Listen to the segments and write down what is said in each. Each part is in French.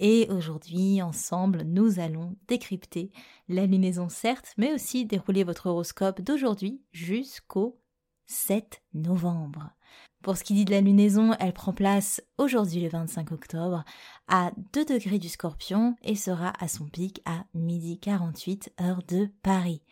et aujourd'hui ensemble nous allons décrypter la lunaison certes mais aussi dérouler votre horoscope d'aujourd'hui jusqu'au 7 novembre. Pour ce qui dit de la lunaison, elle prend place aujourd'hui le 25 octobre à 2 degrés du scorpion et sera à son pic à midi 48 heure de Paris.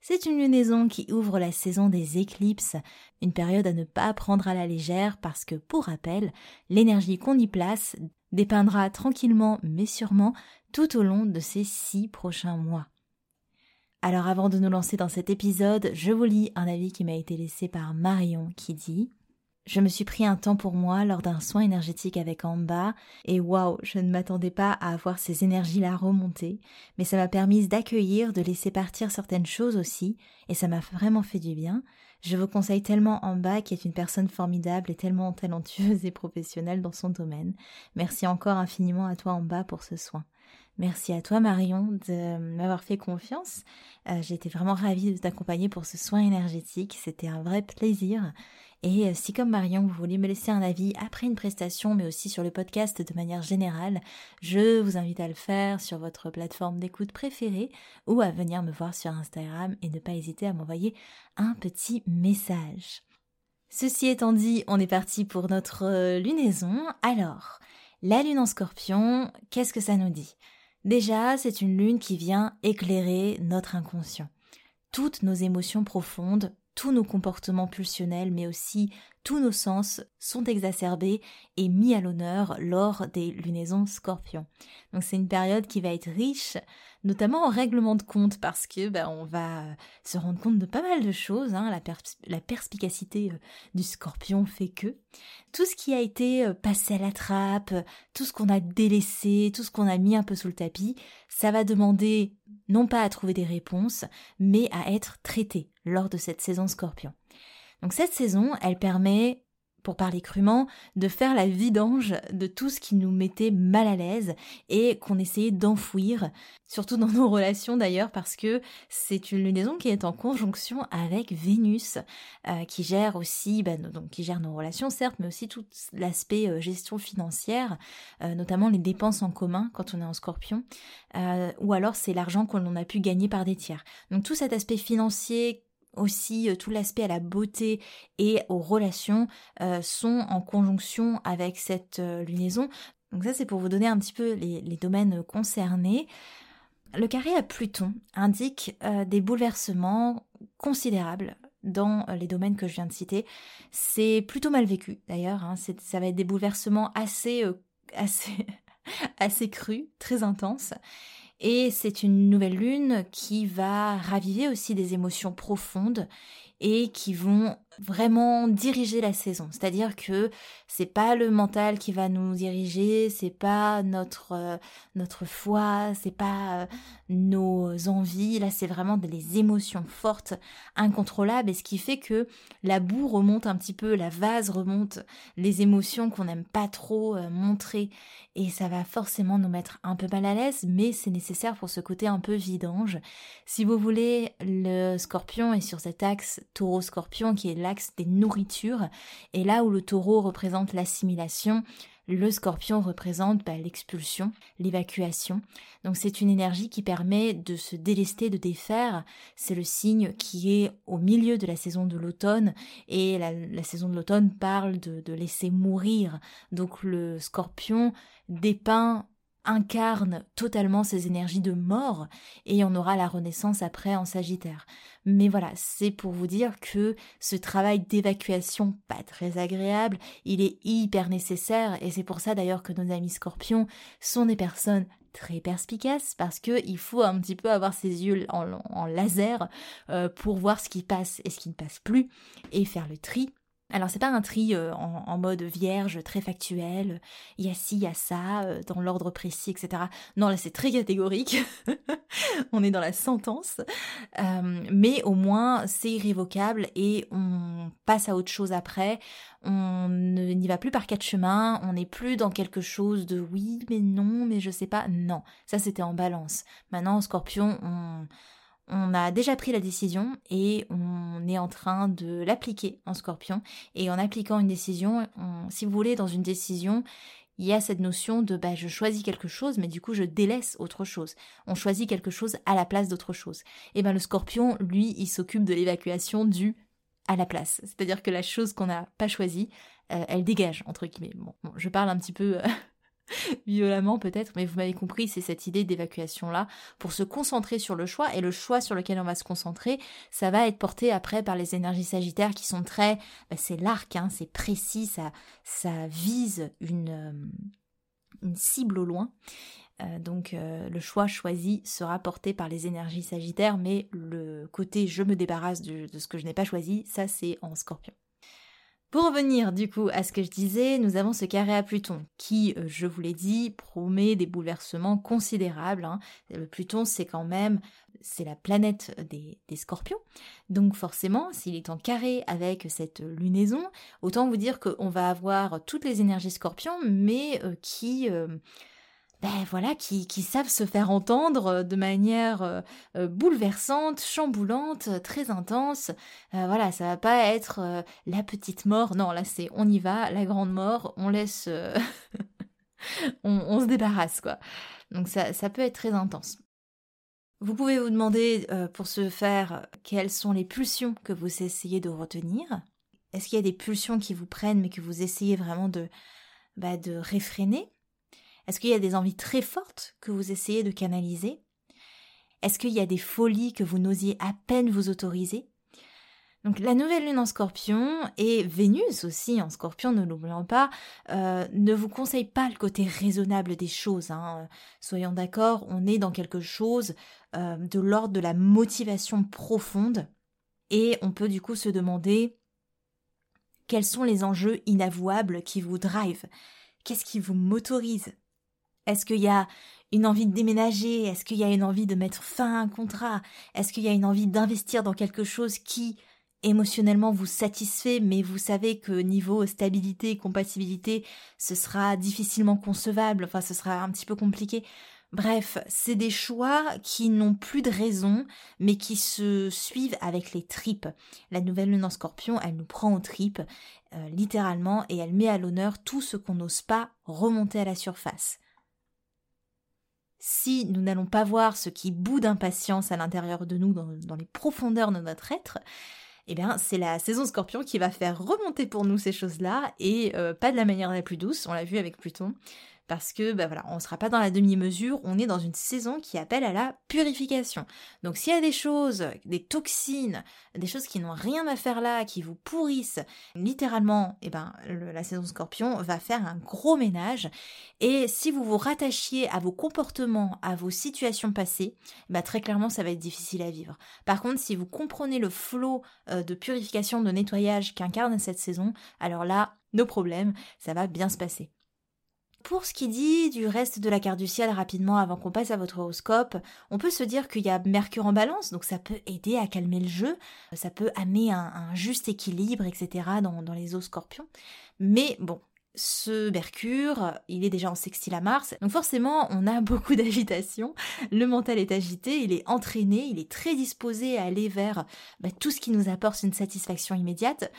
C'est une lunaison qui ouvre la saison des éclipses, une période à ne pas prendre à la légère parce que, pour rappel, l'énergie qu'on y place dépeindra tranquillement mais sûrement tout au long de ces six prochains mois. Alors avant de nous lancer dans cet épisode, je vous lis un avis qui m'a été laissé par Marion qui dit je me suis pris un temps pour moi lors d'un soin énergétique avec Amba et waouh, je ne m'attendais pas à avoir ces énergies-là remonter, mais ça m'a permis d'accueillir, de laisser partir certaines choses aussi et ça m'a vraiment fait du bien. Je vous conseille tellement Amba qui est une personne formidable et tellement talentueuse et professionnelle dans son domaine. Merci encore infiniment à toi Amba pour ce soin. Merci à toi Marion de m'avoir fait confiance. Euh, été vraiment ravie de t'accompagner pour ce soin énergétique. C'était un vrai plaisir. Et euh, si comme Marion, vous voulez me laisser un avis après une prestation, mais aussi sur le podcast de manière générale, je vous invite à le faire sur votre plateforme d'écoute préférée ou à venir me voir sur Instagram et ne pas hésiter à m'envoyer un petit message. Ceci étant dit, on est parti pour notre euh, lunaison. Alors, la lune en scorpion, qu'est-ce que ça nous dit? Déjà, c'est une lune qui vient éclairer notre inconscient. Toutes nos émotions profondes, tous nos comportements pulsionnels, mais aussi tous nos sens sont exacerbés et mis à l'honneur lors des lunaisons scorpions. Donc c'est une période qui va être riche, notamment en règlement de compte, parce que ben, on va se rendre compte de pas mal de choses. Hein. La, la, perspicacité euh, du scorpion fait que tout ce qui a été euh, passé à la trappe, tout ce qu'on a délaissé, tout ce qu'on a mis un peu sous le tapis, ça va demander non pas à trouver des réponses, mais à être traité lors de cette saison scorpion. Donc cette saison, elle permet pour parler crûment, de faire la vidange de tout ce qui nous mettait mal à l'aise et qu'on essayait d'enfouir, surtout dans nos relations d'ailleurs, parce que c'est une lunaison qui est en conjonction avec Vénus, euh, qui gère aussi, bah, donc qui gère nos relations certes, mais aussi tout l'aspect euh, gestion financière, euh, notamment les dépenses en commun quand on est en Scorpion, ou alors c'est l'argent qu'on a pu gagner par des tiers. Donc tout cet aspect financier aussi euh, tout l'aspect à la beauté et aux relations euh, sont en conjonction avec cette euh, lunaison. Donc ça c'est pour vous donner un petit peu les, domaines concernés. Le carré à Pluton indique des bouleversements considérables dans les domaines que je viens de citer. C'est plutôt mal vécu d'ailleurs, hein. ça va être des bouleversements assez, assez, assez crus, très intenses. Et c'est une nouvelle lune qui va raviver aussi des émotions profondes et qui vont vraiment diriger la saison. C'est-à-dire que c'est pas le mental qui va nous diriger, c'est pas notre euh, notre foi, c'est pas euh, nos envies. Là, c'est vraiment des émotions fortes, incontrôlables, et ce qui fait que la boue remonte un petit peu, la vase remonte, les émotions qu'on n'aime pas trop euh, montrer, et ça va forcément nous mettre un peu mal à l'aise, mais c'est nécessaire pour ce côté un peu vidange. Si vous voulez, le Scorpion est sur cet axe Taureau-Scorpion qui est des nourritures, et là où le Taureau représente l'assimilation, le scorpion représente bah, l'expulsion, l'évacuation. Donc c'est une énergie qui permet de se délester, de défaire. C'est le signe qui est au milieu de la saison de l'automne et la, saison de l'automne parle de, de laisser mourir. Donc le scorpion dépeint incarne totalement ces énergies de mort et on aura la renaissance après en Sagittaire. Mais voilà, c'est pour vous dire que ce travail d'évacuation pas très agréable, il est hyper nécessaire et c'est pour ça d'ailleurs que nos amis scorpions sont des personnes très perspicaces parce que il faut un petit peu avoir ses yeux en, laser euh, pour voir ce qui passe et ce qui ne passe plus et faire le tri alors c'est pas un tri euh, en, mode vierge, très factuel, il y a ci, il y a ça, euh, dans l'ordre précis, etc. Non, là c'est très catégorique, on est dans la sentence, euh, mais au moins c'est irrévocable et on passe à autre chose après, on n'y va plus par quatre chemins, on n'est plus dans quelque chose de oui, mais non, mais je sais pas, non, ça c'était en balance. Maintenant en scorpion, on on a déjà pris la décision et on est en train de l'appliquer en scorpion. Et en appliquant une décision, si vous voulez, dans une décision, il y a cette notion de bah, je choisis quelque chose, mais du coup je délaisse autre chose. On choisit quelque chose à la place d'autre chose. Et ben le scorpion, lui, il s'occupe de l'évacuation du à la place. C'est-à-dire que la chose qu'on n'a pas choisie, euh, elle dégage, entre guillemets. Bon, je parle un petit peu euh, violemment peut-être, mais vous m'avez compris, c'est cette idée d'évacuation-là, pour se concentrer sur le choix, et le choix sur lequel on va se concentrer, ça va être porté après par les énergies sagittaires qui sont très... Bah, c'est l'arc, hein, c'est précis, ça, ça vise une, euh, cible au loin. Euh, donc euh, le choix choisi sera porté par les énergies sagittaires, mais le côté je me débarrasse de ce que je n'ai pas choisi, ça c'est en scorpion. Pour revenir du coup à ce que je disais, nous avons ce carré à Pluton qui, euh, je vous l'ai dit, promet des bouleversements considérables. Hein. Le Pluton, c'est quand même, c'est la planète des, scorpions. Donc forcément, s'il est en carré avec cette lunaison, autant vous dire qu'on va avoir toutes les énergies scorpions, mais euh, qui... Euh, ben voilà, qui, savent se faire entendre euh, de manière euh, euh, bouleversante, chamboulante, très intense. voilà, ça va pas être la petite mort. Non, là c'est on y va, la grande mort, on laisse, on, on, se débarrasse quoi. Donc ça, ça peut être très intense. Vous pouvez vous demander pour ce faire quelles sont les pulsions que vous essayez de retenir. Est-ce qu'il y a des pulsions qui vous prennent mais que vous essayez vraiment de, bah, de réfréner? Est-ce qu'il y a des envies très fortes que vous essayez de canaliser? Est-ce qu'il y a des folies que vous n'osiez à peine vous autoriser? Donc la nouvelle lune en scorpion et Vénus aussi en scorpion, ne l'oublions pas, euh, ne vous conseille pas le côté raisonnable des choses. Hein. Soyons d'accord, on est dans quelque chose euh, de l'ordre de la motivation profonde et on peut du coup se demander quels sont les enjeux inavouables qui vous drivent? Qu'est-ce qui vous motorise est-ce qu'il y a une envie de déménager? Est-ce qu'il y a une envie de mettre fin à un contrat? Est-ce qu'il y a une envie d'investir dans quelque chose qui émotionnellement vous satisfait, mais vous savez que niveau stabilité, compatibilité, ce sera difficilement concevable, enfin ce sera un petit peu compliqué. Bref, c'est des choix qui n'ont plus de raison, mais qui se suivent avec les tripes. La nouvelle lune en scorpion, elle nous prend aux tripes, euh, littéralement, et elle met à l'honneur tout ce qu'on n'ose pas remonter à la surface si nous n'allons pas voir ce qui bout d'impatience à l'intérieur de nous, dans, les profondeurs de notre être, eh bien, c'est la saison scorpion qui va faire remonter pour nous ces choses-là, et euh, pas de la manière la plus douce, on l'a vu avec Pluton parce que bah voilà, on sera pas dans la demi-mesure, on est dans une saison qui appelle à la purification. Donc s'il y a des choses, des toxines, des choses qui n'ont rien à faire là, qui vous pourrissent, littéralement, eh ben la saison Scorpion va faire un gros ménage. Et si vous vous rattachiez à vos comportements, à vos situations passées, bah très clairement ça va être difficile à vivre. Par contre, si vous comprenez le flot euh, de purification, de nettoyage qu'incarne cette saison, alors là, nos problèmes, ça va bien se passer. Pour ce qui dit du reste de la carte du ciel rapidement avant qu'on passe à votre horoscope, on peut se dire qu'il y a Mercure en balance, donc ça peut aider à calmer le jeu, ça peut amener un, juste équilibre, etc. Dans, les eaux scorpions. Mais bon, ce Mercure, il est déjà en sextile à Mars, donc forcément on a beaucoup d'agitation, le mental est agité, il est entraîné, il est très disposé à aller vers bah, tout ce qui nous apporte une satisfaction immédiate.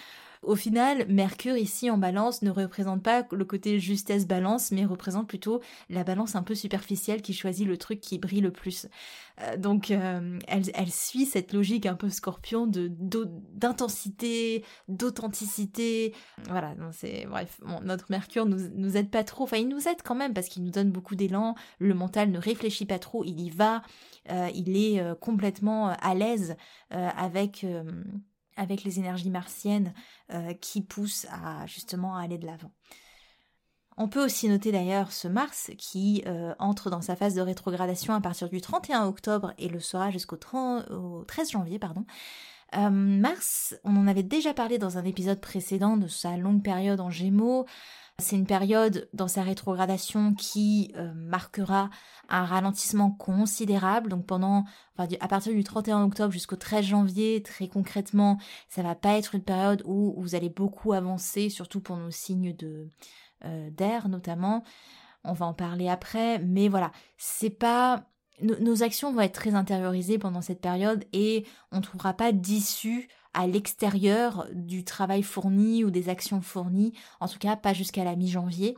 Au final, Mercure ici en balance ne représente pas le côté justesse balance, mais représente plutôt la balance un peu superficielle qui choisit le truc qui brille le plus. Euh, donc euh, elle, suit cette logique un peu scorpion de d'intensité, d'authenticité. Voilà, c'est bref, notre Mercure nous, nous aide pas trop. Enfin, il nous aide quand même parce qu'il nous donne beaucoup d'élan. Le mental ne réfléchit pas trop, il y va. Euh, il est complètement à l'aise avec avec les énergies martiennes qui poussent à justement aller de l'avant. On peut aussi noter d'ailleurs ce Mars qui euh, entre dans sa phase de rétrogradation à partir du 31 octobre et le sera jusqu'au 13 janvier. Euh, Mars, on en avait déjà parlé dans un épisode précédent de sa longue période en Gémeaux. C'est une période dans sa rétrogradation qui euh, marquera un ralentissement considérable. Donc pendant, à partir du 31 octobre jusqu'au 13 janvier, très concrètement, ça va pas être une période où vous allez beaucoup avancer, surtout pour nos signes de, euh, d'air notamment. On va en parler après, mais voilà, c'est pas nos actions vont être très intériorisées pendant cette période et on ne trouvera pas d'issue à l'extérieur du travail fourni ou des actions fournies, en tout cas pas jusqu'à la mi-janvier.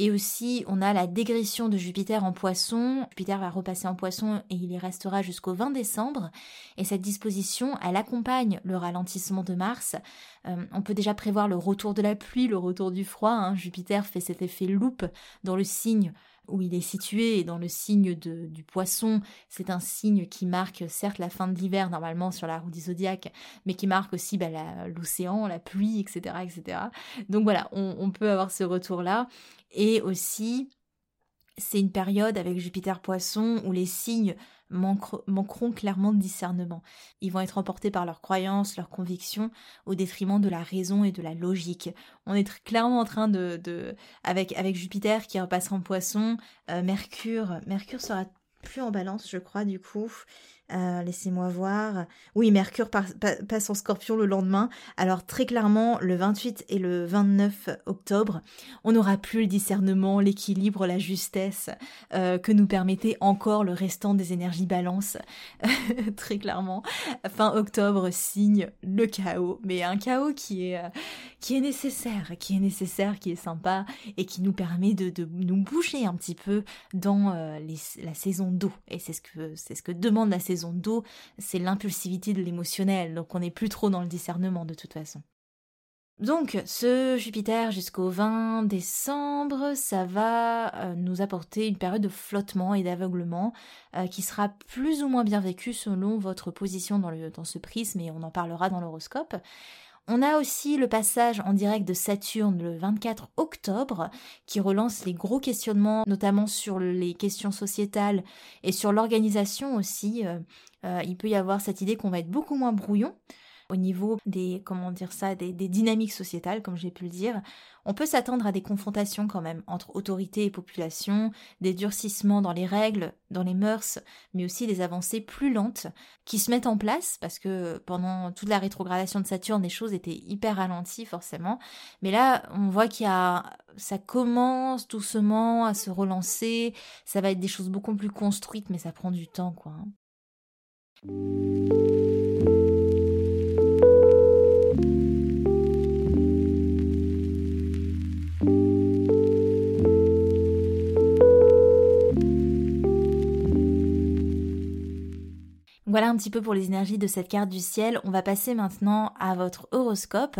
Et aussi, on a la dégression de Jupiter en poisson. Jupiter va repasser en poisson et il y restera jusqu'au 20 décembre. Et cette disposition, elle accompagne le ralentissement de Mars. Euh, on peut déjà prévoir le retour de la pluie, le retour du froid. Hein. Jupiter fait cet effet loupe dans le signe où il est situé, dans le signe du poisson, c'est un signe qui marque certes la fin de l'hiver normalement sur la roue du zodiaque, mais qui marque aussi bah, l'océan, la, pluie, etc., etc. Donc voilà, on peut avoir ce retour-là. Et aussi, c'est une période avec Jupiter Poisson où les signes manqueront clairement de discernement. Ils vont être emportés par leurs croyances, leurs convictions, au détriment de la raison et de la logique. On est clairement en train de, avec, avec Jupiter qui repassera en poisson, euh, Mercure, Mercure sera plus en balance, je crois, du coup. Euh, laissez-moi voir. Oui, Mercure passe en scorpion le lendemain. Alors très clairement, le 28 et le 29 octobre, on n'aura plus le discernement, l'équilibre, la justesse euh, que nous permettait encore le restant des énergies balance. très clairement. Fin octobre signe le chaos, mais un chaos qui est, euh, qui est nécessaire, qui est nécessaire, qui est sympa et qui nous permet de, de nous bouger un petit peu dans la saison d'eau. Et c'est ce ce que demande la saison d'eau, c'est l'impulsivité de l'émotionnel, donc on n'est plus trop dans le discernement de toute façon. Donc, ce Jupiter jusqu'au 20 décembre, ça va euh, nous apporter une période de flottement et d'aveuglement euh, qui sera plus ou moins bien vécue selon votre position dans, ce prisme et on en parlera dans l'horoscope. On a aussi le passage en direct de Saturne le 24 octobre qui relance les gros questionnements, notamment sur les questions sociétales et sur l'organisation aussi. Euh, euh, il peut y avoir cette idée qu'on va être beaucoup moins brouillon au niveau des, comment dire ça, des, dynamiques sociétales, comme j'ai pu le dire, on peut s'attendre à des confrontations quand même entre autorité et population, des durcissements dans les règles, dans les mœurs, mais aussi des avancées plus lentes qui se mettent en place parce que pendant toute la rétrogradation de Saturne, les choses étaient hyper ralenties forcément. Mais là, on voit qu'il y a, ça commence doucement à se relancer. Ça va être des choses beaucoup plus construites, mais ça prend du temps, quoi. Voilà un petit peu pour les énergies de cette carte du ciel. On va passer maintenant à votre horoscope.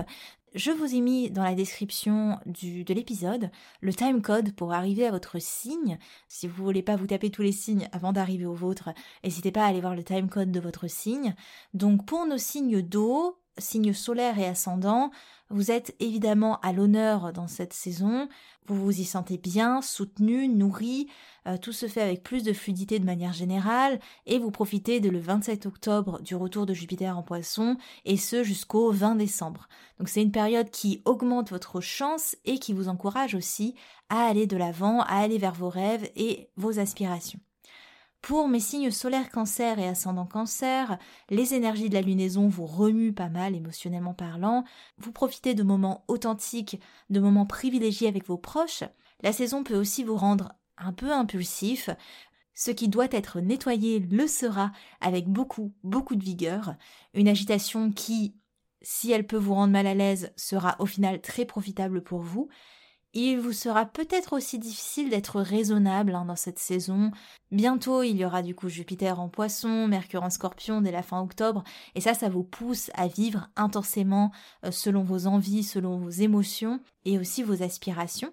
Je vous ai mis dans la description de l'épisode le time code pour arriver à votre signe. Si vous voulez pas vous taper tous les signes avant d'arriver au vôtre, n'hésitez pas à aller voir le time code de votre signe. Donc pour nos signes d'eau, signes solaires et ascendants, vous êtes évidemment à l'honneur dans cette saison, vous vous y sentez bien, soutenu, nourri, euh, tout se fait avec plus de fluidité de manière générale, et vous profitez de le 27 octobre du retour de Jupiter en poisson, et ce jusqu'au 20 décembre. Donc c'est une période qui augmente votre chance et qui vous encourage aussi à aller de l'avant, à aller vers vos rêves et vos aspirations. Pour mes signes solaires cancer et ascendant cancer, les énergies de la lunaison vous remuent pas mal émotionnellement parlant, vous profitez de moments authentiques, de moments privilégiés avec vos proches, la saison peut aussi vous rendre un peu impulsif, ce qui doit être nettoyé le sera avec beaucoup, beaucoup de vigueur, une agitation qui si elle peut vous rendre mal à l'aise, sera au final très profitable pour vous. Il vous sera peut-être aussi difficile d'être raisonnable hein, dans cette saison. Bientôt, il y aura du coup Jupiter en poisson, Mercure en scorpion dès la fin octobre, et ça, ça vous pousse à vivre intensément euh, selon vos envies, selon vos émotions et aussi vos aspirations.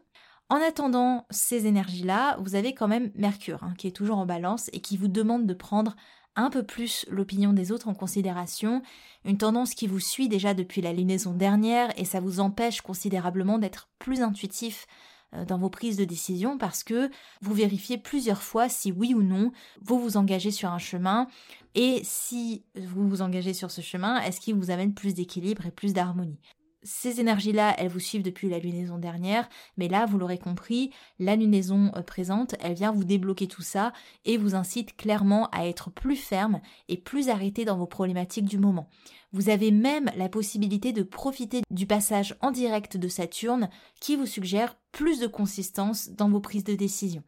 En attendant ces énergies-là, vous avez quand même Mercure, hein, qui est toujours en balance et qui vous demande de prendre un peu plus l'opinion des autres en considération, une tendance qui vous suit déjà depuis la lunaison dernière et ça vous empêche considérablement d'être plus intuitif euh, dans vos prises de décision parce que vous vérifiez plusieurs fois si oui ou non vous vous engagez sur un chemin et si vous vous engagez sur ce chemin, est-ce qu'il vous amène plus d'équilibre et plus d'harmonie ces énergies-là, elles vous suivent depuis la lunaison dernière, mais là, vous l'aurez compris, la lunaison euh, présente, elle vient vous débloquer tout ça et vous incite clairement à être plus ferme et plus arrêté dans vos problématiques du moment. Vous avez même la possibilité de profiter du passage en direct de Saturne qui vous suggère plus de consistance dans vos prises de décision.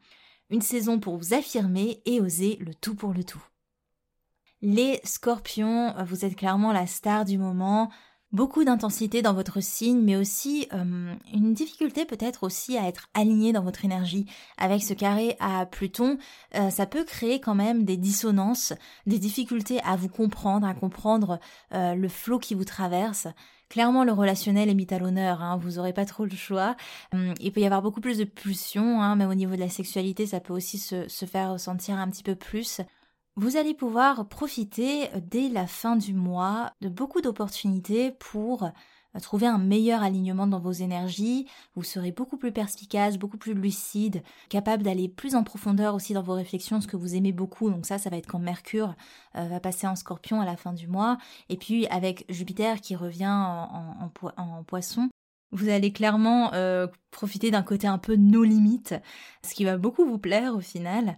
Une saison pour vous affirmer et oser le tout pour le tout. Les scorpions, vous êtes clairement la star du moment, beaucoup d'intensité dans votre signe, mais aussi euh, une difficulté peut-être aussi à être aligné dans votre énergie. Avec ce carré à Pluton, euh, ça peut créer quand même des dissonances, des difficultés à vous comprendre, à comprendre euh, le flot qui vous traverse. Clairement, le relationnel est mis à l'honneur, hein, vous n'aurez pas trop le choix. Il peut y avoir beaucoup plus de pulsions, hein, même au niveau de la sexualité, ça peut aussi se, se faire ressentir un petit peu plus. Vous allez pouvoir profiter euh, dès la fin du mois de beaucoup d'opportunités pour euh, trouver un meilleur alignement dans vos énergies, vous serez beaucoup plus perspicace, beaucoup plus lucide, capable d'aller plus en profondeur aussi dans vos réflexions, ce que vous aimez beaucoup. Donc ça, ça va être quand Mercure euh, va passer en scorpion à la fin du mois. Et puis avec Jupiter qui revient en, poisson, vous allez clairement profiter d'un côté un peu nos limites, ce qui va beaucoup vous plaire au final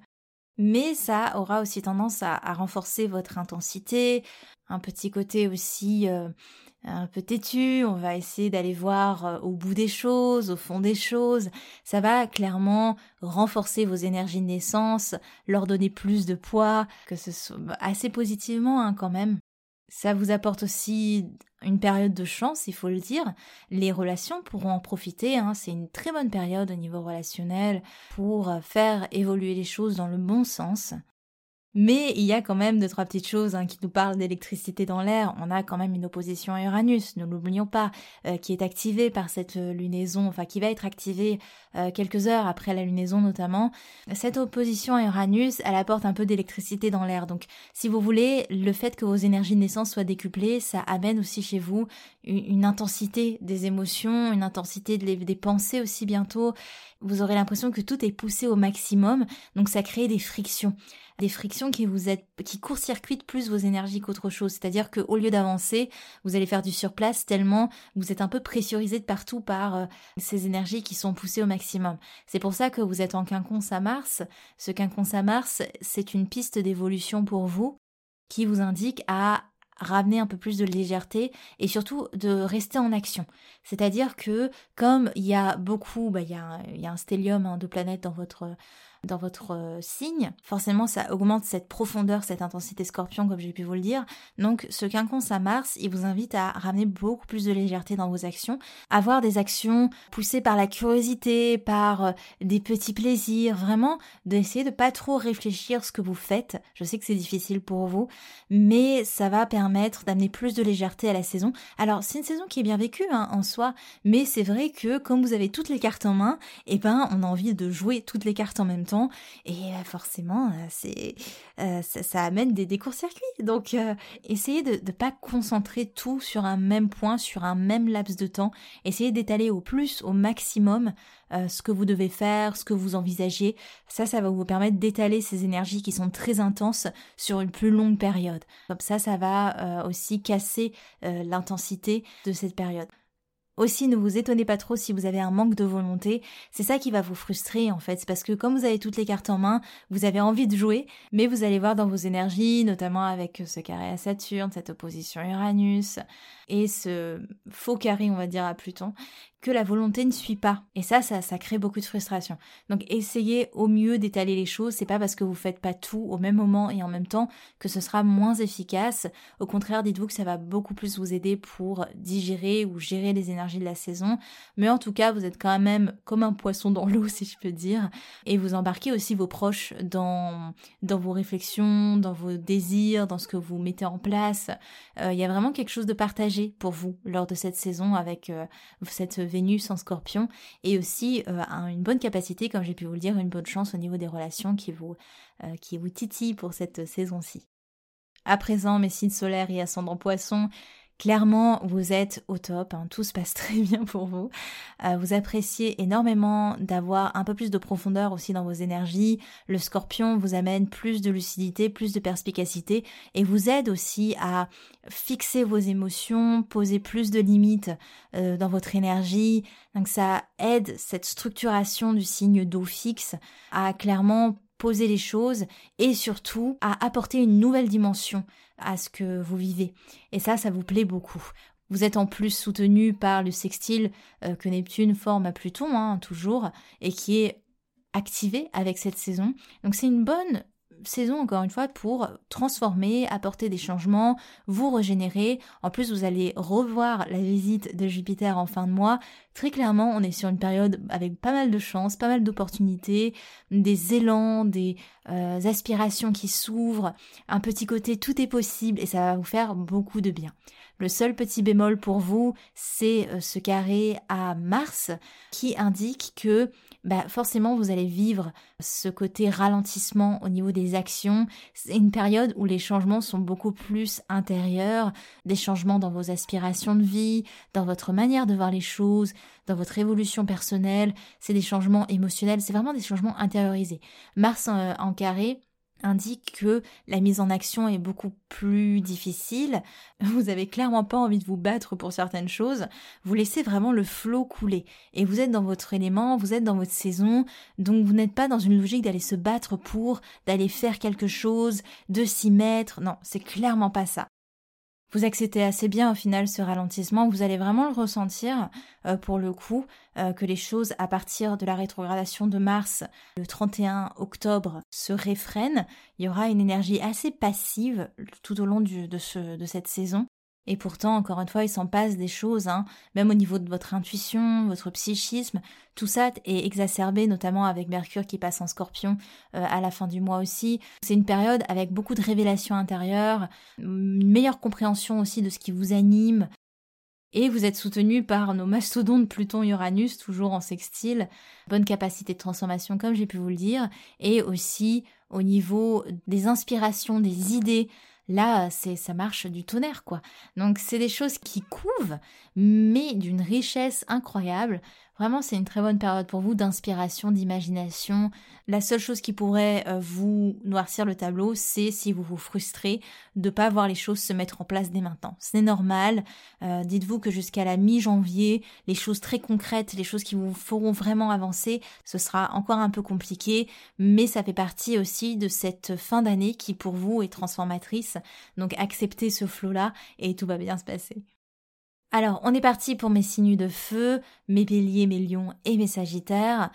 mais ça aura aussi tendance à, renforcer votre intensité, un petit côté aussi euh, un peu têtu, on va essayer d'aller voir euh, au bout des choses, au fond des choses, ça va clairement renforcer vos énergies de naissance, leur donner plus de poids, que ce soit assez positivement hein, quand même. Ça vous apporte aussi une période de chance, il faut le dire. Les relations pourront en profiter. Hein. C'est une très bonne période au niveau relationnel pour faire évoluer les choses dans le bon sens. Mais il y a quand même deux, trois petites choses hein, qui nous parlent d'électricité dans l'air. On a quand même une opposition à Uranus, ne l'oublions pas, euh, qui est activée par cette euh, lunaison, enfin qui va être activée euh, quelques heures après la lunaison notamment. Cette opposition à Uranus, elle apporte un peu d'électricité dans l'air. Donc si vous voulez, le fait que vos énergies de naissance soient décuplées, ça amène aussi chez vous une, intensité des émotions, une intensité des pensées aussi bientôt. Vous aurez l'impression que tout est poussé au maximum, donc ça crée des frictions des frictions qui vous êtes, qui court-circuitent plus vos énergies qu'autre chose. C'est-à-dire qu'au lieu d'avancer, vous allez faire du surplace tellement vous êtes un peu pressurisé de partout par euh, ces énergies qui sont poussées au maximum. C'est pour ça que vous êtes en quinconce à Mars. Ce quinconce à Mars, c'est une piste d'évolution pour vous qui vous indique à ramener un peu plus de légèreté et surtout de rester en action. C'est-à-dire que comme il y a beaucoup, bah, il, y a, un stellium hein, de planètes dans votre dans votre euh, signe, forcément ça augmente cette profondeur, cette intensité scorpion comme j'ai pu vous le dire. Donc ce quinconce à Mars, il vous invite à ramener beaucoup plus de légèreté dans vos actions, avoir des actions poussées par la curiosité, par euh, des petits plaisirs, vraiment d'essayer de pas trop réfléchir ce que vous faites. Je sais que c'est difficile pour vous, mais ça va permettre d'amener plus de légèreté à la saison. Alors c'est une saison qui est bien vécue hein, en soi, mais c'est vrai que comme vous avez toutes les cartes en main, eh ben on a envie de jouer toutes les cartes en même temps et euh, forcément euh, c'est euh, ça, amène des, courts-circuits. Donc essayez de ne pas concentrer tout sur un même point, sur un même laps de temps. Essayez d'étaler au plus, au maximum ce que vous devez faire, ce que vous envisagez. Ça, ça va vous permettre d'étaler ces énergies qui sont très intenses sur une plus longue période. Ça, ça va aussi casser l'intensité de cette période. Aussi, ne vous étonnez pas trop si vous avez un manque de volonté. C'est ça qui va vous frustrer en fait. Parce que comme vous avez toutes les cartes en main, vous avez envie de jouer, mais vous allez voir dans vos énergies, notamment avec ce carré à Saturne, cette opposition Uranus et ce faux carré, on va dire, à Pluton, que la volonté ne suit pas. Et ça, ça, crée beaucoup de frustration. Donc essayez au mieux d'étaler les choses. C'est pas parce que vous faites pas tout au même moment et en même temps que ce sera moins efficace. Au contraire, dites-vous que ça va beaucoup plus vous aider pour digérer ou gérer les énergies de la saison. Mais en tout cas, vous êtes quand même comme un poisson dans l'eau, si je peux dire. Et vous embarquez aussi vos proches dans, dans vos réflexions, dans vos désirs, dans ce que vous mettez en place. Euh, il y a vraiment quelque chose de partagé pour vous lors de cette saison avec euh, cette Vénus en scorpion et aussi euh, une bonne capacité, comme j'ai pu vous le dire, une bonne chance au niveau des relations qui vous, euh, qui vous titillent pour cette saison-ci. À présent, mes signes solaires et ascendants poissons, Clairement, vous êtes au top, hein, tout se passe très bien pour vous. Euh, vous appréciez énormément d'avoir un peu plus de profondeur aussi dans vos énergies. Le scorpion vous amène plus de lucidité, plus de perspicacité et vous aide aussi à fixer vos émotions, poser plus de limites euh, dans votre énergie. Donc ça aide cette structuration du signe d'eau fixe à clairement poser les choses et surtout à apporter une nouvelle dimension à ce que vous vivez. Et ça, ça vous plaît beaucoup. Vous êtes en plus soutenu par le sextile euh, que Neptune forme à Pluton, hein, toujours, et qui est activé avec cette saison. Donc c'est une bonne saison, encore une fois, pour transformer, apporter des changements, vous régénérer. En plus, vous allez revoir la visite de Jupiter en fin de mois. Très clairement, on est sur une période avec pas mal de chance, pas mal d'opportunités, des élans, des euh, aspirations qui s'ouvrent, un petit côté tout est possible et ça va vous faire beaucoup de bien. Le seul petit bémol pour vous, c'est euh, ce carré à Mars qui indique que bah forcément vous allez vivre ce côté ralentissement au niveau des actions. C'est une période où les changements sont beaucoup plus intérieurs, des changements dans vos aspirations de vie, dans votre manière de voir les choses, dans votre évolution personnelle. C'est des changements émotionnels, c'est vraiment des changements intériorisés. Mars en, en carré, indique que la mise en action est beaucoup plus difficile. Vous avez clairement pas envie de vous battre pour certaines choses. Vous laissez vraiment le flot couler. Et vous êtes dans votre élément, vous êtes dans votre saison. Donc vous n'êtes pas dans une logique d'aller se battre pour, d'aller faire quelque chose, de s'y mettre. Non, c'est clairement pas ça vous acceptez assez bien au final ce ralentissement, vous allez vraiment le ressentir euh, pour le coup, euh, que les choses à partir de la rétrogradation de Mars le 31 octobre se réfrènent. Il y aura une énergie assez passive tout au long de, de cette saison et pourtant, encore une fois, il s'en passe des choses, hein, même au niveau de votre intuition, votre psychisme, tout ça est exacerbé, notamment avec Mercure qui passe en scorpion euh, à la fin du mois aussi. C'est une période avec beaucoup de révélations intérieures, une meilleure compréhension aussi de ce qui vous anime. Et vous êtes soutenu par nos mastodontes Pluton-Uranus, toujours en sextile, bonne capacité de transformation comme j'ai pu vous le dire, et aussi au niveau des inspirations, des idées, Là, c'est ça marche du tonnerre quoi. Donc c'est des choses qui couvent mais d'une richesse incroyable. Vraiment, c'est une très bonne période pour vous d'inspiration, d'imagination. La seule chose qui pourrait euh, vous noircir le tableau, c'est si vous vous frustrez de pas voir les choses se mettre en place dès maintenant. C'est normal. Euh, dites-vous que jusqu'à la mi-janvier, les choses très concrètes, les choses qui vous feront vraiment avancer, ce sera encore un peu compliqué, mais ça fait partie aussi de cette fin d'année qui pour vous est transformatrice. Donc acceptez ce flot-là et tout va bien se passer. Alors, on est parti pour mes signes de feu, mes béliers, mes lions et mes sagittaires.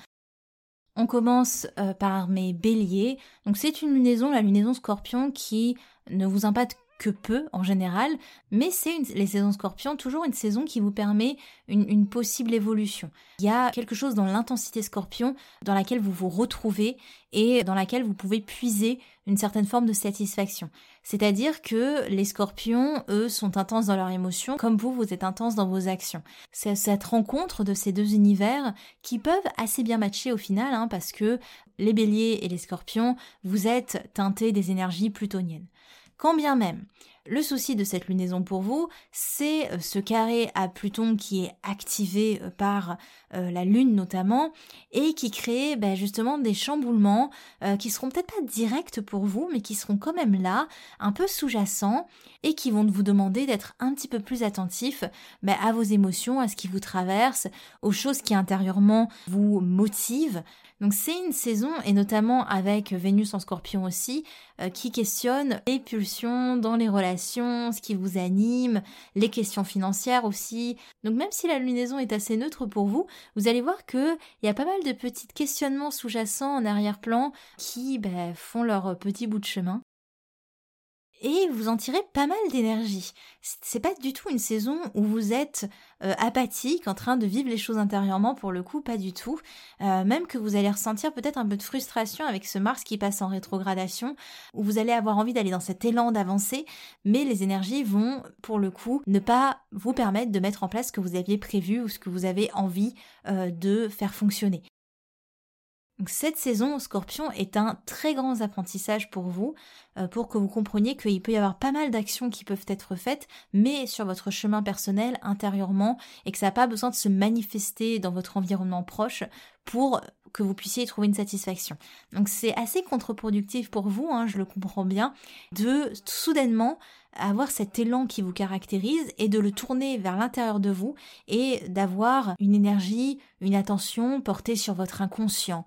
On commence euh, par mes béliers. Donc c'est une lunaison, la lunaison scorpion qui ne vous impacte que peu en général, mais c'est les saisons scorpions toujours une saison qui vous permet une, possible évolution. Il y a quelque chose dans l'intensité scorpion dans laquelle vous vous retrouvez et dans laquelle vous pouvez puiser une certaine forme de satisfaction. C'est-à-dire que les scorpions, eux, sont intenses dans leurs émotions, comme vous, vous êtes intense dans vos actions. C'est cette rencontre de ces deux univers qui peuvent assez bien matcher au final, hein, parce que les béliers et les scorpions, vous êtes teintés des énergies plutoniennes. Quand bien même, le souci de cette lunaison pour vous, c'est euh, ce carré à Pluton qui est activé euh, par euh, la Lune notamment, et qui crée ben, justement des chamboulements qui seront peut-être pas directs pour vous, mais qui seront quand même là, un peu sous-jacents, et qui vont vous demander d'être un petit peu plus attentif ben, à vos émotions, à ce qui vous traverse, aux choses qui intérieurement vous motivent. Donc c'est une saison, et notamment avec Vénus en scorpion aussi, euh, qui questionne les pulsions dans les relations, ce qui vous anime, les questions financières aussi. Donc même si la lunaison est assez neutre pour vous, vous allez voir qu'il y a pas mal de petits questionnements sous-jacents en arrière-plan qui ben, font leur petit bout de chemin et vous en tirez pas mal d'énergie. C'est pas du tout une saison où vous êtes euh, apathique, en train de vivre les choses intérieurement, pour le coup, pas du tout. Euh, même que vous allez ressentir peut-être un peu de frustration avec ce Mars qui passe en rétrogradation, où vous allez avoir envie d'aller dans cet élan d'avancer, mais les énergies vont, pour le coup, ne pas vous permettre de mettre en place ce que vous aviez prévu ou ce que vous avez envie euh, de faire fonctionner. Cette saison Scorpion est un très grand apprentissage pour vous, euh, pour que vous compreniez qu'il peut y avoir pas mal d'actions qui peuvent être faites, mais sur votre chemin personnel, intérieurement, et que ça n'a pas besoin de se manifester dans votre environnement proche pour que vous puissiez y trouver une satisfaction. Donc c'est assez contre-productif pour vous, hein, je le comprends bien, de soudainement avoir cet élan qui vous caractérise et de le tourner vers l'intérieur de vous et d'avoir une énergie, une attention portée sur votre inconscient,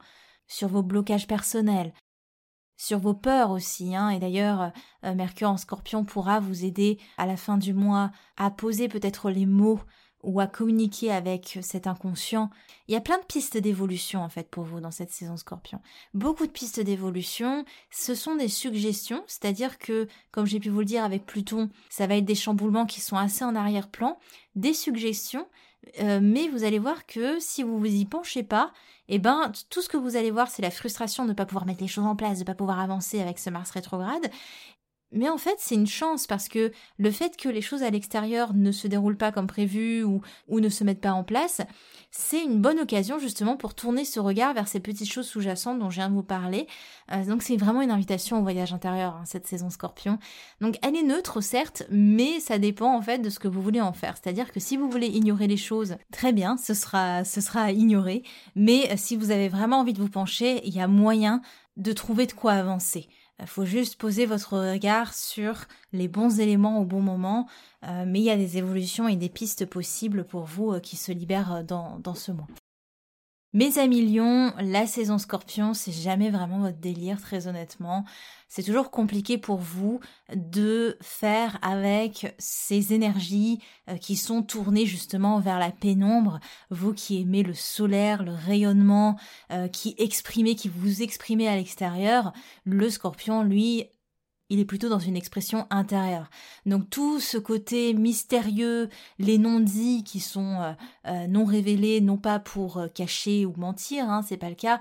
sur vos blocages personnels, sur vos peurs aussi. Hein. Et d'ailleurs, euh, Mercure en scorpion pourra vous aider à la fin du mois à poser peut-être les mots ou à communiquer avec cet inconscient. Il y a plein de pistes d'évolution en fait pour vous dans cette saison scorpion. Beaucoup de pistes d'évolution, ce sont des suggestions, c'est-à-dire que, comme j'ai pu vous le dire avec Pluton, ça va être des chamboulements qui sont assez en arrière-plan, des suggestions, euh, mais vous allez voir que si vous vous y penchez pas, eh ben tout ce que vous allez voir c'est la frustration de ne pas pouvoir mettre les choses en place, de ne pas pouvoir avancer avec ce Mars rétrograde, mais en fait, c'est une chance parce que le fait que les choses à l'extérieur ne se déroulent pas comme prévu ou, ne se mettent pas en place, c'est une bonne occasion justement pour tourner ce regard vers ces petites choses sous-jacentes dont je viens de vous parler. Euh, donc c'est vraiment une invitation au voyage intérieur, hein, cette saison scorpion. Donc elle est neutre, certes, mais ça dépend en fait de ce que vous voulez en faire. C'est-à-dire que si vous voulez ignorer les choses, très bien, ce sera, ce sera à ignorer. Mais si vous avez vraiment envie de vous pencher, il y a moyen de trouver de quoi avancer. Il faut juste poser votre regard sur les bons éléments au bon moment, euh, mais il y a des évolutions et des pistes possibles pour vous euh, qui se libèrent euh, dans, dans ce mois. Mes amis Lion, la saison Scorpion, c'est jamais vraiment votre délire, très honnêtement. C'est toujours compliqué pour vous de faire avec ces énergies euh, qui sont tournées justement vers la pénombre. Vous qui aimez le solaire, le rayonnement, euh, qui exprimez, qui vous exprimez à l'extérieur, le Scorpion, lui, il est plutôt dans une expression intérieure. Donc tout ce côté mystérieux, les non-dits qui sont euh, euh, non révélés, non pas pour euh, cacher ou mentir, hein, c'est pas le cas.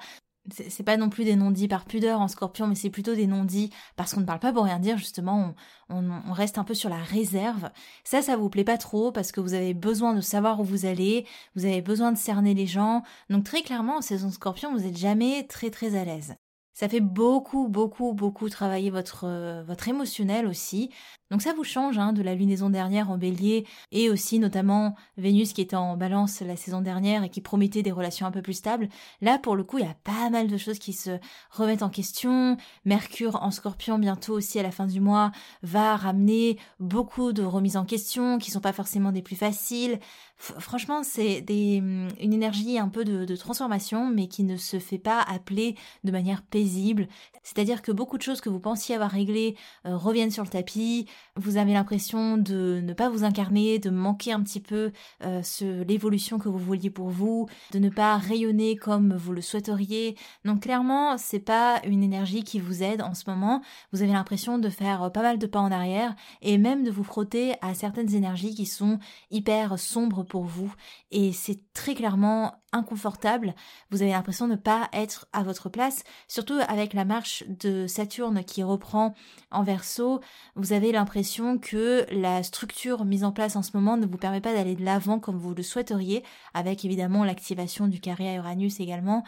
C'est pas non plus des non-dits par pudeur en scorpion, mais c'est plutôt des non-dits parce qu'on ne parle pas pour rien dire, justement, on, on, reste un peu sur la réserve. Ça, ça vous plaît pas trop parce que vous avez besoin de savoir où vous allez, vous avez besoin de cerner les gens. Donc très clairement, en saison scorpion, vous n'êtes jamais très très à l'aise. Ça fait beaucoup, beaucoup, beaucoup travailler votre, euh, votre émotionnel aussi. Donc ça vous change hein, de la lunaison dernière en bélier et aussi notamment Vénus qui était en balance la saison dernière et qui promettait des relations un peu plus stables. Là pour le coup il y a pas mal de choses qui se remettent en question. Mercure en scorpion bientôt aussi à la fin du mois va ramener beaucoup de remises en question qui sont pas forcément des plus faciles. franchement c'est une énergie un peu de, de transformation mais qui ne se fait pas appeler de manière paisible. C'est-à-dire que beaucoup de choses que vous pensiez avoir réglées euh, reviennent sur le tapis vous avez l'impression de ne pas vous incarner, de manquer un petit peu euh, l'évolution que vous vouliez pour vous, de ne pas rayonner comme vous le souhaiteriez. Donc clairement, c'est pas une énergie qui vous aide en ce moment. Vous avez l'impression de faire pas mal de pas en arrière et même de vous frotter à certaines énergies qui sont hyper sombres pour vous. Et c'est très clairement inconfortable. Vous avez l'impression de ne pas être à votre place, surtout avec la marche de Saturne qui reprend en verso. Vous avez l'impression que la structure mise en place en ce moment ne vous permet pas d'aller de l'avant comme vous le souhaiteriez, avec évidemment l'activation du carré à Uranus également.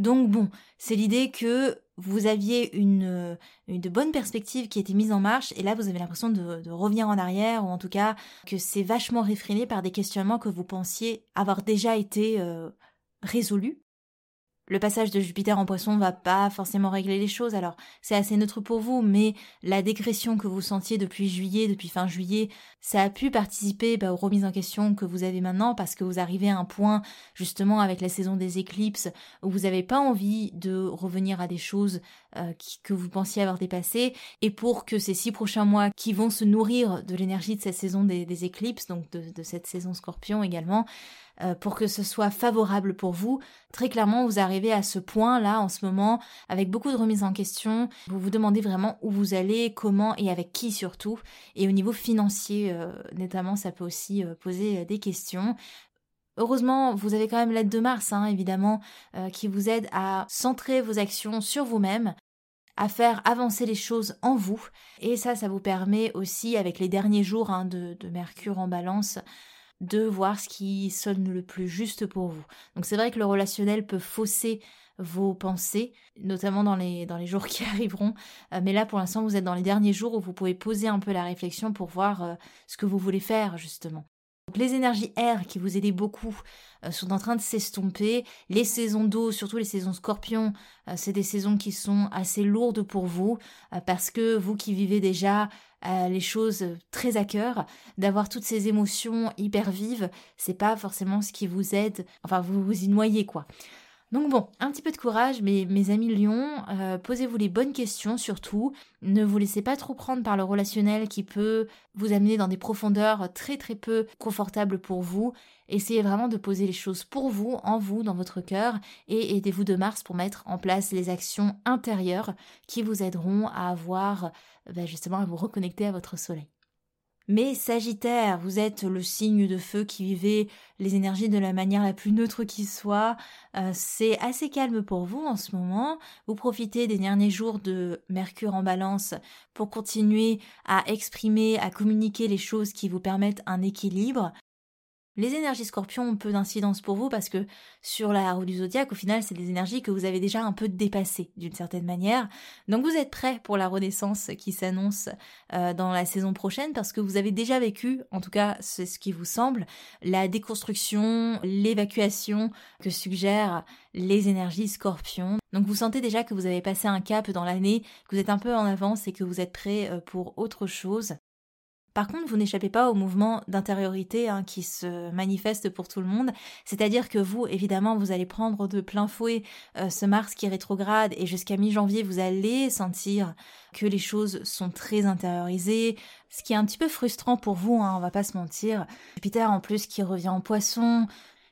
Donc bon, c'est l'idée que vous aviez une, une bonne perspective qui était mise en marche et là vous avez l'impression de, revenir en arrière ou en tout cas que c'est vachement réfréné par des questionnements que vous pensiez avoir déjà été euh, résolus le passage de Jupiter en poisson va pas forcément régler les choses, alors c'est assez neutre pour vous, mais la décrétion que vous sentiez depuis juillet, depuis fin juillet, ça a pu participer bah, aux remises en question que vous avez maintenant parce que vous arrivez à un point, justement avec la saison des éclipses, où vous n'avez pas envie de revenir à des choses euh, que vous pensiez avoir dépassées, et pour que ces six prochains mois qui vont se nourrir de l'énergie de cette saison des, éclipses, donc de, cette saison scorpion également, euh, pour que ce soit favorable pour vous. Très clairement, vous arrivez à ce point-là en ce moment avec beaucoup de remises en question. Vous vous demandez vraiment où vous allez, comment et avec qui surtout. Et au niveau financier, euh, notamment, ça peut aussi poser des questions. Heureusement, vous avez quand même l'aide de Mars, hein, évidemment, qui vous aide à centrer vos actions sur vous-même, à faire avancer les choses en vous. Et ça, ça vous permet aussi, avec les derniers jours hein, de, Mercure en balance, de voir ce qui sonne le plus juste pour vous. Donc c'est vrai que le relationnel peut fausser vos pensées, notamment dans les, dans les jours qui arriveront. Euh, mais là, pour l'instant, vous êtes dans les derniers jours où vous pouvez poser un peu la réflexion pour voir euh, ce que vous voulez faire, justement. Donc, les énergies air qui vous aidaient beaucoup euh, sont en train de s'estomper. Les saisons d'eau, surtout les saisons scorpions, c'est des saisons qui sont assez lourdes pour vous parce que vous qui vivez déjà les choses très à cœur, d'avoir toutes ces émotions hyper vives, c'est pas forcément ce qui vous aide, enfin vous vous y noyez quoi. Donc bon, un petit peu de courage, mes amis lions, euh, posez-vous les bonnes questions surtout. Ne vous laissez pas trop prendre par le relationnel qui peut vous amener dans des profondeurs très très peu confortables pour vous. Essayez vraiment de poser les choses pour vous, en vous, dans votre cœur, et aidez-vous de Mars pour mettre en place les actions intérieures qui vous aideront à avoir ben justement à vous reconnecter à votre soleil. Mais Sagittaire, vous êtes le signe de feu qui vivait les énergies de la manière la plus neutre qui soit. Euh, c'est assez calme pour vous en ce moment. Vous profitez des derniers jours de Mercure en balance pour continuer à exprimer, à communiquer les choses qui vous permettent un équilibre. Les énergies scorpions ont peu d'incidence pour vous parce que sur la roue du zodiaque, au final, c'est des énergies que vous avez déjà un peu dépassées d'une certaine manière. Donc vous êtes prêts pour la renaissance qui s'annonce euh, dans la saison prochaine parce que vous avez déjà vécu, en tout cas c'est ce qui vous semble, la déconstruction, l'évacuation que suggèrent les énergies scorpions. Donc vous sentez déjà que vous avez passé un cap dans l'année, que vous êtes un peu en avance et que vous êtes prêt euh, pour autre chose. Par contre, vous n'échappez pas au mouvement d'intériorité hein, qui se manifeste pour tout le monde. C'est-à-dire que vous, évidemment, vous allez prendre de plein fouet euh, ce Mars qui rétrograde et jusqu'à mi-janvier, vous allez sentir que les choses sont très intériorisées, ce qui est un petit peu frustrant pour vous, hein, on va pas se mentir. Jupiter en plus qui revient en poisson,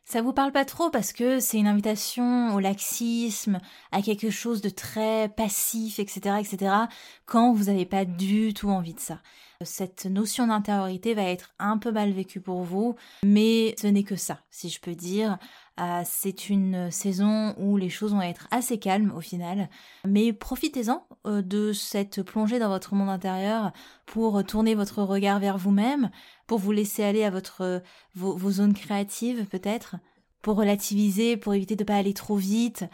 ça vous parle pas trop parce que c'est une invitation au laxisme, à quelque chose de très passif, etc., etc., quand vous n'avez pas du tout envie de ça. Cette notion d'intériorité va être un peu mal vécue pour vous, mais ce n'est que ça, si je peux dire. Euh, c'est une saison où les choses vont être assez calmes au final, mais profitez-en euh, de cette plongée dans votre monde intérieur pour tourner votre regard vers vous-même, pour vous laisser aller à votre vos, vos zones créatives peut-être, pour relativiser, pour éviter de ne pas aller trop vite,